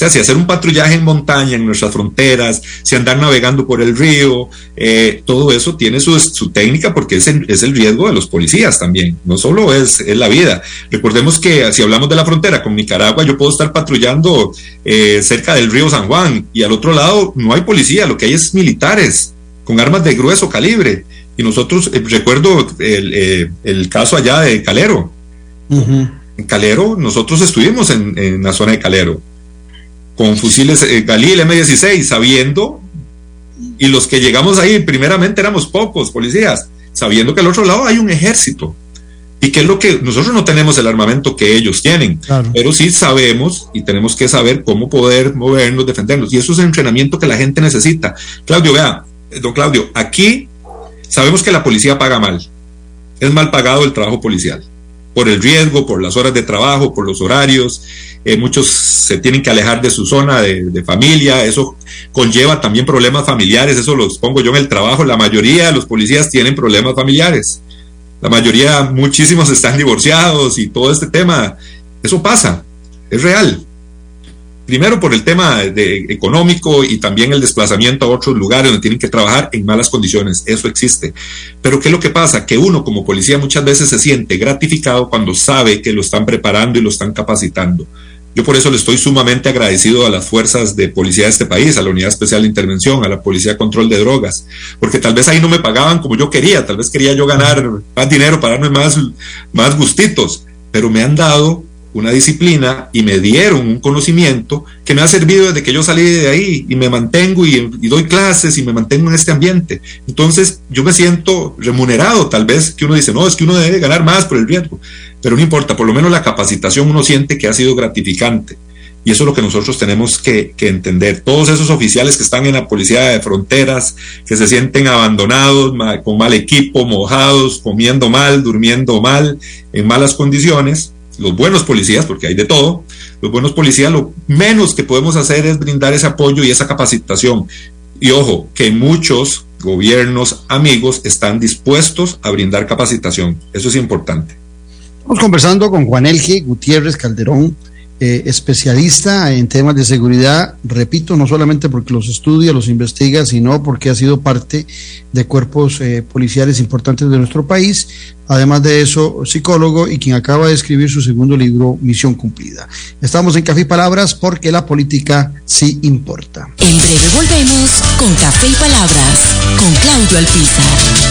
O sea, si hacer un patrullaje en montaña, en nuestras fronteras, si andar navegando por el río, eh, todo eso tiene su, su técnica porque es el, es el, riesgo de los policías también, no solo es, es, la vida. Recordemos que si hablamos de la frontera con Nicaragua, yo puedo estar patrullando eh, cerca del río San Juan y al otro lado no hay policía, lo que hay es militares con armas de grueso calibre. Y nosotros, eh, recuerdo el, el, caso allá de Calero. Uh -huh. En Calero, nosotros estuvimos en, en, la zona de Calero con fusiles eh, Galil M16, sabiendo, y los que llegamos ahí primeramente éramos pocos policías, sabiendo que al otro lado hay un ejército. Y que es lo que nosotros no tenemos el armamento que ellos tienen, claro. pero sí sabemos y tenemos que saber cómo poder movernos, defendernos. Y eso es el entrenamiento que la gente necesita. Claudio, vea, don Claudio, aquí sabemos que la policía paga mal. Es mal pagado el trabajo policial. Por el riesgo, por las horas de trabajo, por los horarios. Eh, muchos se tienen que alejar de su zona de, de, familia. Eso conlleva también problemas familiares. Eso los pongo yo en el trabajo. La mayoría de los policías tienen problemas familiares. La mayoría, muchísimos están divorciados y todo este tema. Eso pasa. Es real primero por el tema de, económico y también el desplazamiento a otros lugares donde tienen que trabajar en malas condiciones, eso existe. Pero ¿qué es lo que pasa? Que uno como policía muchas veces se siente gratificado cuando sabe que lo están preparando y lo están capacitando. Yo por eso le estoy sumamente agradecido a las fuerzas de policía de este país, a la Unidad Especial de Intervención, a la Policía de Control de Drogas, porque tal vez ahí no me pagaban como yo quería, tal vez quería yo ganar más dinero para más, más gustitos, pero me han dado una disciplina y me dieron un conocimiento que me ha servido desde que yo salí de ahí y me mantengo y, doy clases y me mantengo en este ambiente. Entonces yo me siento remunerado, tal vez que uno dice, no, es que uno debe ganar más por el riesgo, pero no importa, por lo menos la capacitación uno siente que ha sido gratificante. Y eso es lo que nosotros tenemos que, que, entender. Todos esos oficiales que están en la policía de fronteras, que se sienten abandonados, con mal equipo, mojados, comiendo mal, durmiendo mal, en malas condiciones, los buenos policías, porque hay de todo, los buenos policías lo menos que podemos hacer es brindar ese apoyo y esa capacitación. Y ojo, que muchos gobiernos amigos están dispuestos a brindar capacitación. Eso es importante. Estamos conversando con Juan Elge Gutiérrez Calderón, eh, especialista en temas de seguridad, repito, no solamente porque los estudia, los investiga, sino porque ha sido parte de cuerpos eh, policiales importantes de nuestro país, además de eso, psicólogo y quien acaba de escribir su segundo libro, Misión Cumplida. Estamos en Café y Palabras porque la política sí importa. En breve volvemos con Café y Palabras, con Claudio Alpizar.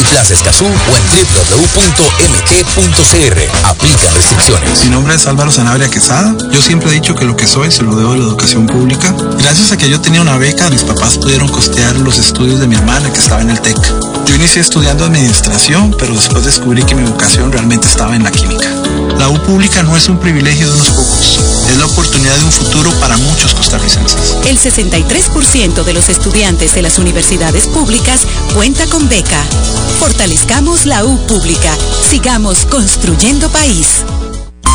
Escazú o en www.mg.cr. Aplican restricciones. Mi nombre es Álvaro Sanabria Quesada. Yo siempre he dicho que lo que soy se lo debo a la educación pública. Gracias a que yo tenía una beca, mis papás pudieron costear los estudios de mi hermana que estaba en el TEC. Yo inicié estudiando administración, pero después descubrí que mi vocación realmente estaba en la química. La U pública no es un privilegio de unos pocos, es la oportunidad de un futuro para muchos costarricenses. El 63% de los estudiantes de las universidades públicas cuenta con beca. Fortalezcamos la U pública. Sigamos construyendo país.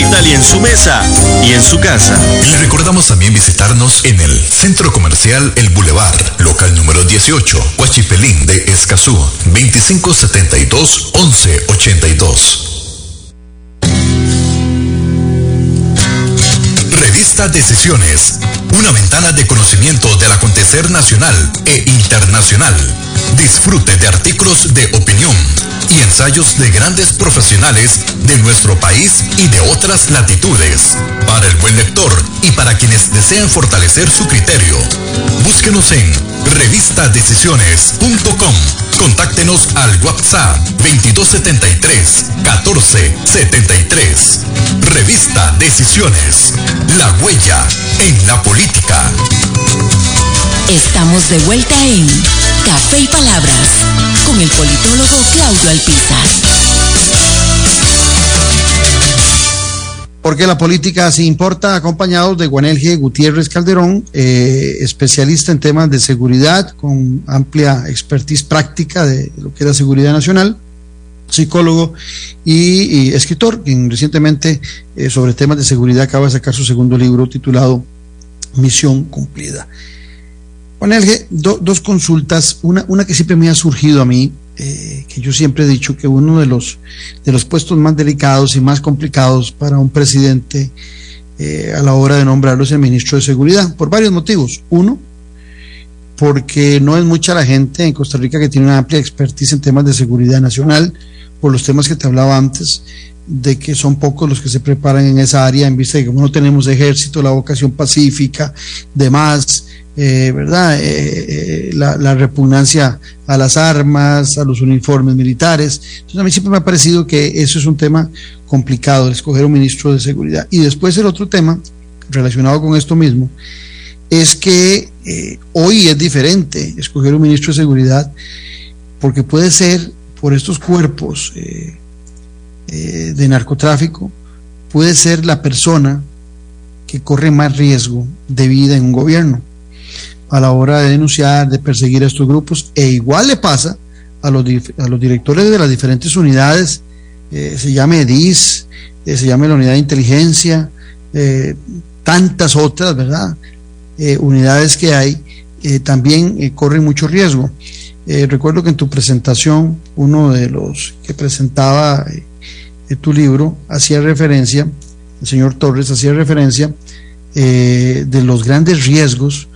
Italia en su mesa y en su casa. Le recordamos también visitarnos en el Centro Comercial El Boulevard, local número 18, Huachipelín de Escazú, 2572-1182. Revista Decisiones, una ventana de conocimiento del acontecer nacional e internacional. Disfrute de artículos de opinión y ensayos de grandes profesionales de nuestro país y de otras latitudes. Para el buen lector y para quienes desean fortalecer su criterio, búsquenos en revistadecisiones.com. Contáctenos al WhatsApp 2273 1473. Revista Decisiones. La huella en la política. Estamos de vuelta en Café y Palabras con el politólogo Claudio Alpizar. Porque la política se importa, acompañados de Juanel G. Gutiérrez Calderón, eh, especialista en temas de seguridad, con amplia expertise práctica de lo que era seguridad nacional, psicólogo y, escritor, quien recientemente eh, sobre temas de seguridad acaba de sacar su segundo libro titulado Misión Cumplida. Juanel G., do, dos consultas, una, una que siempre me ha surgido a mí, eh, que yo siempre he dicho que uno de los, de los puestos más delicados y más complicados para un presidente eh, a la hora de nombrarlo es el ministro de Seguridad, por varios motivos. Uno, porque no es mucha la gente en Costa Rica que tiene una amplia expertise en temas de seguridad nacional, por los temas que te hablaba antes, de que son pocos los que se preparan en esa área, en vista de que no tenemos ejército, la vocación pacífica, demás, eh, ¿verdad? Eh, eh, la, la, repugnancia a las armas, a los uniformes militares. Entonces a mí siempre me ha parecido que eso es un tema complicado, el escoger un ministro de seguridad. Y después el otro tema, relacionado con esto mismo, es que eh, hoy es diferente escoger un ministro de seguridad porque puede ser por estos cuerpos eh, de narcotráfico, puede ser la persona que corre más riesgo de vida en un gobierno a la hora de denunciar, de perseguir a estos grupos, e igual le pasa a los, a los directores de las diferentes unidades, eh, se llame EDIS, eh, se llame la unidad de inteligencia, tantas otras, ¿verdad? unidades que hay, también corren mucho riesgo. recuerdo que en tu presentación, uno de los que presentaba tu libro hacía referencia, el señor Torres hacía referencia de los grandes riesgos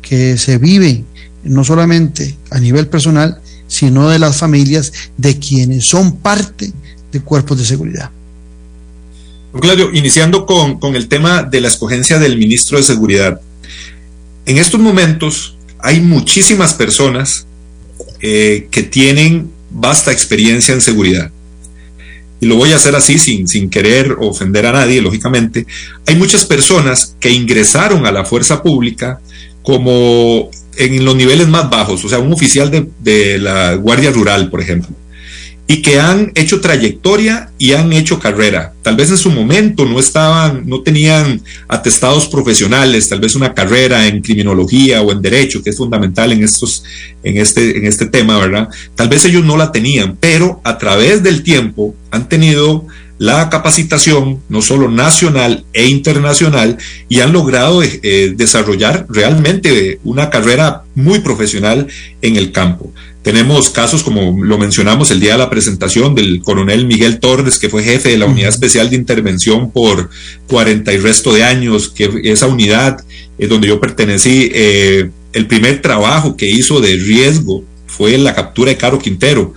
que se vive no solamente a nivel personal, sino de las familias de quienes son parte de cuerpos de seguridad. Claudio, iniciando con, con el tema de la escogencia del ministro de Seguridad. En estos momentos hay muchísimas personas eh, que tienen vasta experiencia en seguridad. Y lo voy a hacer así sin, sin querer ofender a nadie, lógicamente. Hay muchas personas que ingresaron a la fuerza pública como en los niveles más bajos, o sea, un oficial de, de la Guardia Rural, por ejemplo y que han hecho trayectoria y han hecho carrera. Tal vez en su momento no estaban, no tenían atestados profesionales, tal vez una carrera en criminología o en derecho, que es fundamental en estos, en este, en este tema, ¿verdad? Tal vez ellos no la tenían, pero a través del tiempo han tenido la capacitación, no solo nacional e internacional, y han logrado eh, desarrollar realmente una carrera muy profesional en el campo. Tenemos casos como lo mencionamos el día de la presentación del coronel Miguel Torres, que fue jefe de la Unidad Especial de Intervención por 40 y resto de años, que esa unidad es donde yo pertenecí, eh, el primer trabajo que hizo de riesgo fue la captura de Caro Quintero.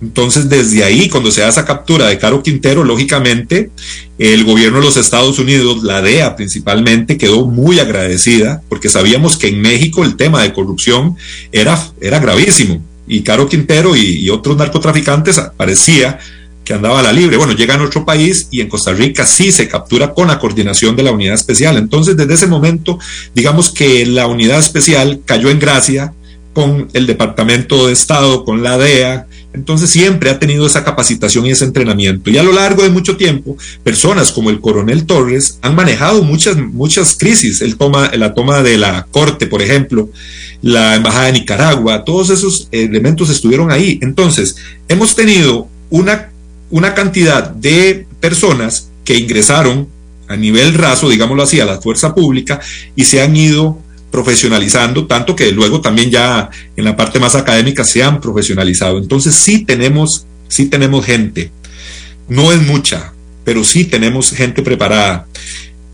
Entonces, desde ahí, cuando se da esa captura de Caro Quintero, lógicamente, el gobierno de los Estados Unidos, la DEA principalmente, quedó muy agradecida porque sabíamos que en México el tema de corrupción era, era gravísimo. Y Caro Quintero y, otros narcotraficantes parecía que andaba a la libre. Bueno, llega a nuestro país y en Costa Rica sí se captura con la coordinación de la unidad especial. Entonces, desde ese momento, digamos que la unidad especial cayó en gracia con el Departamento de Estado, con la DEA, entonces siempre ha tenido esa capacitación y ese entrenamiento. Y a lo largo de mucho tiempo, personas como el coronel Torres han manejado muchas, muchas crisis. El toma, la toma de la corte, por ejemplo, la embajada de Nicaragua, todos esos elementos estuvieron ahí. Entonces, hemos tenido una, una cantidad de personas que ingresaron a nivel raso, digámoslo así, a la fuerza pública y se han ido profesionalizando, tanto que luego también ya en la parte más académica se han profesionalizado. Entonces sí tenemos, sí tenemos gente. No es mucha, pero sí tenemos gente preparada.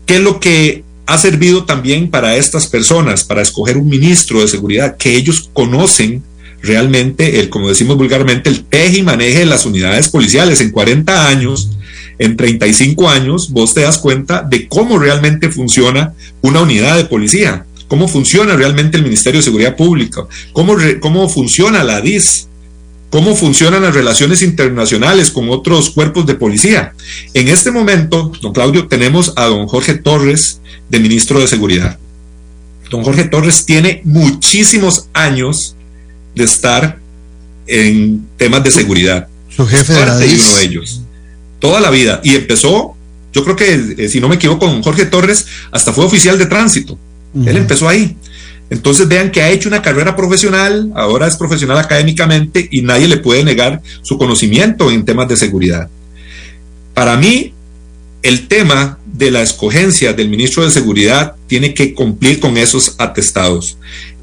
¿Qué es lo que ha servido también para estas personas, para escoger un ministro de seguridad? Que ellos conocen realmente, el, como decimos vulgarmente, el teje y maneje de las unidades policiales. En 40 años, en 35 años, vos te das cuenta de cómo realmente funciona una unidad de policía cómo funciona realmente el Ministerio de Seguridad Pública, cómo, cómo funciona la DIS, cómo funcionan las relaciones internacionales con otros cuerpos de policía. En este momento, don Claudio, tenemos a don Jorge Torres de ministro de Seguridad. Don Jorge Torres tiene muchísimos años de estar en temas de seguridad. Su jefe de la DIS. uno de ellos. Toda la vida. Y empezó, yo creo que, eh, si no me equivoco, don Jorge Torres hasta fue oficial de tránsito. Él empezó ahí. Entonces vean que ha hecho una carrera profesional, ahora es profesional académicamente y nadie le puede negar su conocimiento en temas de seguridad. Para mí, el tema de la escogencia del ministro de Seguridad tiene que cumplir con esos atestados.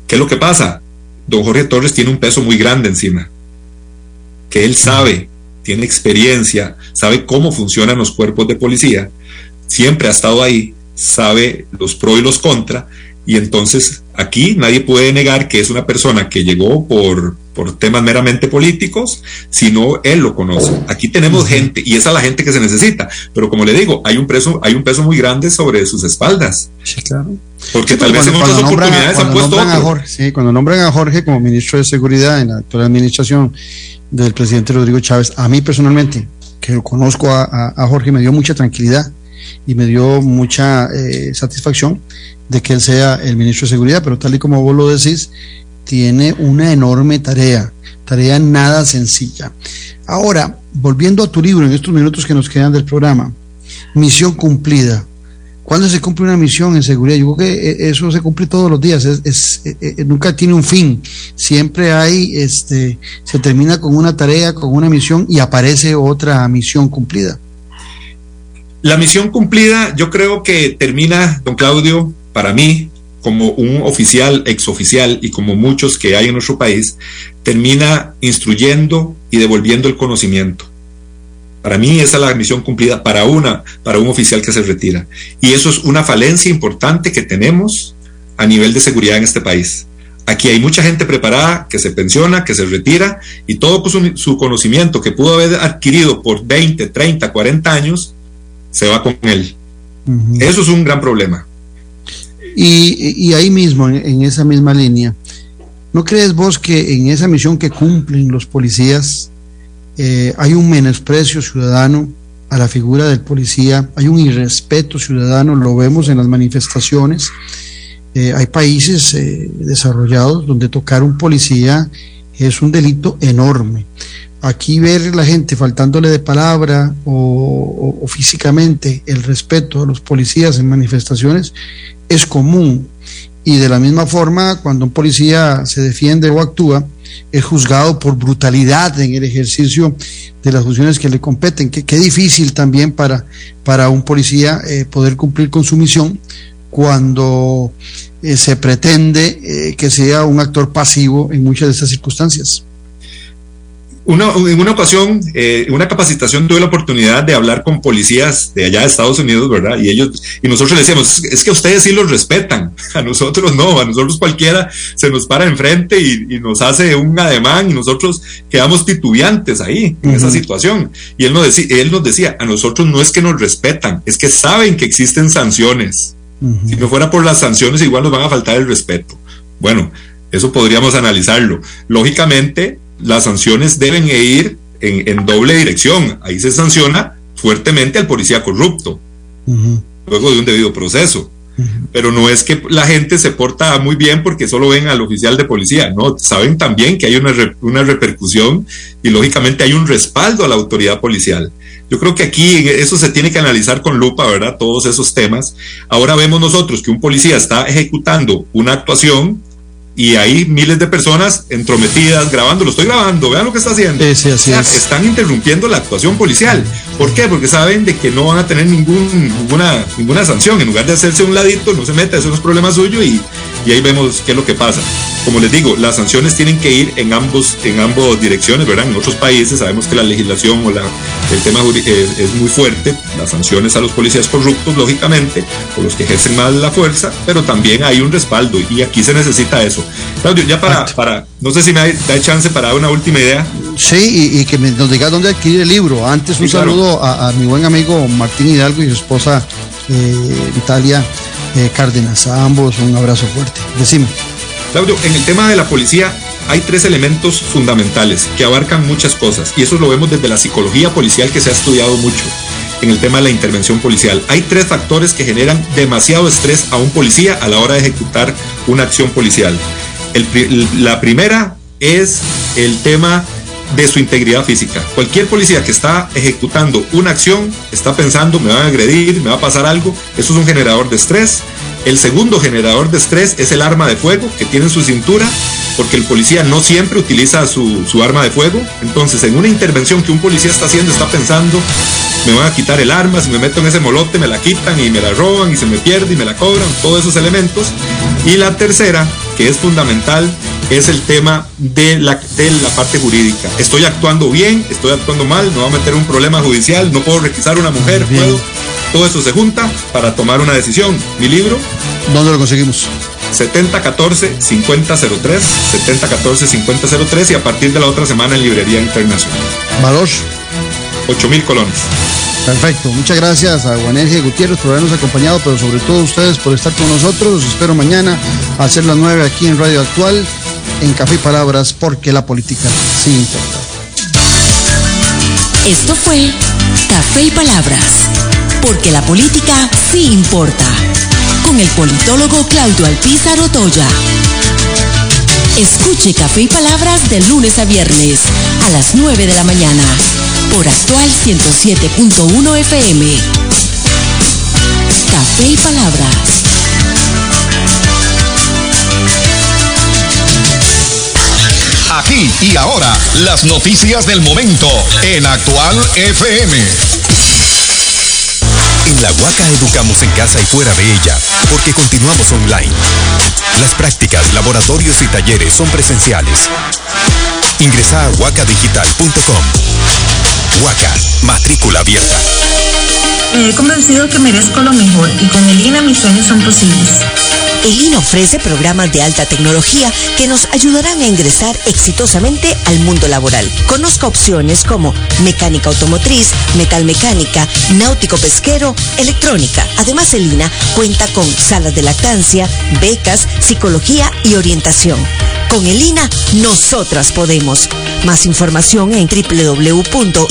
¿Qué es lo que pasa? Don Jorge Torres tiene un peso muy grande encima, que él sabe, tiene experiencia, sabe cómo funcionan los cuerpos de policía, siempre ha estado ahí, sabe los pros y los contras, y entonces aquí nadie puede negar que es una persona que llegó por, por temas meramente políticos, sino él lo conoce. Aquí tenemos gente y esa es la gente que se necesita. Pero como le digo, hay un peso, hay un peso muy grande sobre sus espaldas. Sí, claro. Porque tal vez en otras oportunidades han puesto A Jorge, sí, cuando nombran a Jorge como ministro de Seguridad en la actual administración del presidente Rodrigo Chávez, a mí personalmente, que lo conozco a, a, a Jorge, me dio mucha tranquilidad y me dio mucha eh, satisfacción de que él sea el ministro de Seguridad, pero tal y como vos lo decís, tiene una enorme tarea, tarea nada sencilla. Ahora, volviendo a tu libro en estos minutos que nos quedan del programa, misión cumplida. ¿Cuándo se cumple una misión en seguridad? Yo creo que eh, eso se cumple todos los días, es, eh, nunca tiene un fin, siempre hay, este, se termina con una tarea, con una misión y aparece otra misión cumplida. La misión cumplida, yo creo que termina, don Claudio, para mí, como un oficial, exoficial y como muchos que hay en nuestro país, termina instruyendo y devolviendo el conocimiento. Para mí esa es la misión cumplida para una, para un oficial que se retira. Y eso es una falencia importante que tenemos a nivel de seguridad en este país. Aquí hay mucha gente preparada que se pensiona, que se retira y todo su, conocimiento que pudo haber adquirido por 20, 30, 40 años se va con él. Uh -huh. Eso es un gran problema. Y, y ahí mismo, en, en, esa misma línea, ¿no crees vos que en esa misión que cumplen los policías eh, hay un menosprecio ciudadano a la figura del policía, hay un irrespeto ciudadano, lo vemos en las manifestaciones? Eh, hay países eh, desarrollados donde tocar un policía es un delito enorme. Aquí ver la gente faltándole de palabra o, físicamente el respeto a los policías en manifestaciones es común. Y de la misma forma, cuando un policía se defiende o actúa, es juzgado por brutalidad en el ejercicio de las funciones que le competen. Qué, qué difícil también para, para un policía eh, poder cumplir con su misión cuando eh, se pretende eh, que sea un actor pasivo en muchas de estas circunstancias. Una, en una ocasión, eh, una capacitación, tuve la oportunidad de hablar con policías de allá de Estados Unidos, ¿verdad? Y ellos, y nosotros les decíamos, es que ustedes sí los respetan, a nosotros no, a nosotros cualquiera se nos para enfrente y, y nos hace un ademán y nosotros quedamos titubeantes ahí, en uh -huh. esa situación. Y él nos, decía, él nos decía, a nosotros no es que nos respetan, es que saben que existen sanciones. Uh -huh. Si no fuera por las sanciones, igual nos van a faltar el respeto. Bueno, eso podríamos analizarlo. Lógicamente, las sanciones deben ir en, en, doble dirección. Ahí se sanciona fuertemente al policía corrupto, uh -huh. luego de un debido proceso. Uh -huh. Pero no es que la gente se porta muy bien porque solo ven al oficial de policía, no, saben también que hay una, una repercusión y lógicamente hay un respaldo a la autoridad policial. Yo creo que aquí eso se tiene que analizar con lupa, ¿verdad? Todos esos temas. Ahora vemos nosotros que un policía está ejecutando una actuación y hay miles de personas entrometidas grabando, lo estoy grabando, vean lo que está haciendo. Sí, sí, así o sea, es. Están interrumpiendo la actuación policial. ¿Por qué? Porque saben de que no van a tener ningún, ninguna, ninguna sanción. En lugar de hacerse un ladito, no se meta, eso no es problema suyo y, y ahí vemos qué es lo que pasa. Como les digo, las sanciones tienen que ir en ambos, en ambos direcciones, ¿verdad? En otros países sabemos que la legislación o la, el tema es, es muy fuerte, las sanciones a los policías corruptos, lógicamente, o los que ejercen mal la fuerza, pero también hay un respaldo y aquí se necesita eso. Claudio, ya para, para no sé si me da, chance para dar una última idea. Sí, y, y que me, nos diga dónde adquirir el libro. Antes un sí, saludo a, a, mi buen amigo Martín Hidalgo y su esposa eh, Vitalia eh, Cárdenas. A ambos un abrazo fuerte. Decime. Claudio, en el tema de la policía hay tres elementos fundamentales que abarcan muchas cosas y eso lo vemos desde la psicología policial que se ha estudiado mucho en el tema de la intervención policial. Hay tres factores que generan demasiado estrés a un policía a la hora de ejecutar una acción policial. La primera es el tema de su integridad física. Cualquier policía que está ejecutando una acción está pensando, me van a agredir, me va a pasar algo. Eso es un generador de estrés. El segundo generador de estrés es el arma de fuego que tiene en su cintura, porque el policía no siempre utiliza su, su arma de fuego. Entonces, en una intervención que un policía está haciendo, está pensando, me van a quitar el arma, si me meto en ese molote me la quitan y me la roban y se me pierde y me la cobran, todos esos elementos. Y la tercera, que es fundamental, es el tema de la, de la parte jurídica. Estoy actuando bien, estoy actuando mal, me voy a meter un problema judicial, no puedo requisar a una mujer, puedo. Todo eso se junta para tomar una decisión. Mi libro. ¿Dónde lo conseguimos? 7014-5003, 7014-5003 y a partir de la otra semana en Librería Internacional. ¿Valor? 8 mil colones. Perfecto, muchas gracias a Juanergia Gutiérrez por habernos acompañado, pero sobre todo ustedes por estar con nosotros. Los espero mañana a hacer las 9 aquí en Radio Actual, en Café y Palabras, porque la política sí importa. Esto fue Café y Palabras, porque la política sí importa, con el politólogo Claudio Alpizar Otoya. Escuche Café y Palabras de lunes a viernes a las 9 de la mañana por actual 107.1 FM. Café y Palabras. Aquí y ahora, las noticias del momento en Actual FM. En la Huaca educamos en casa y fuera de ella, porque continuamos online. Las prácticas, laboratorios y talleres son presenciales. Ingresa a huacadigital.com. Huaca, matrícula abierta. Me he convencido que merezco lo mejor y con el INA mis sueños son posibles. El INA ofrece programas de alta tecnología que nos ayudarán a ingresar exitosamente al mundo laboral. Conozca opciones como mecánica automotriz, metalmecánica, náutico pesquero, electrónica. Además, el INA cuenta con salas de lactancia, becas, psicología y orientación. Con el INA, nosotras podemos. Más información en www.ina.ac.cr.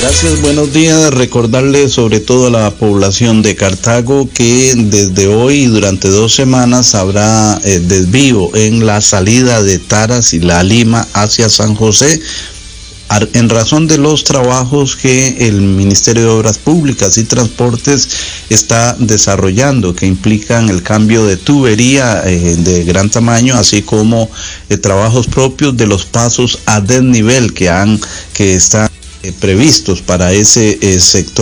Gracias, buenos días. Recordarle sobre todo a la población de Cartago que desde hoy y durante dos semanas habrá eh, desvío en la salida de Taras y la Lima hacia San José en razón de los trabajos que el Ministerio de Obras Públicas y Transportes está desarrollando, que implican el cambio de tubería eh, de gran tamaño, así como eh, trabajos propios de los pasos a desnivel que han que están eh, previstos para ese sector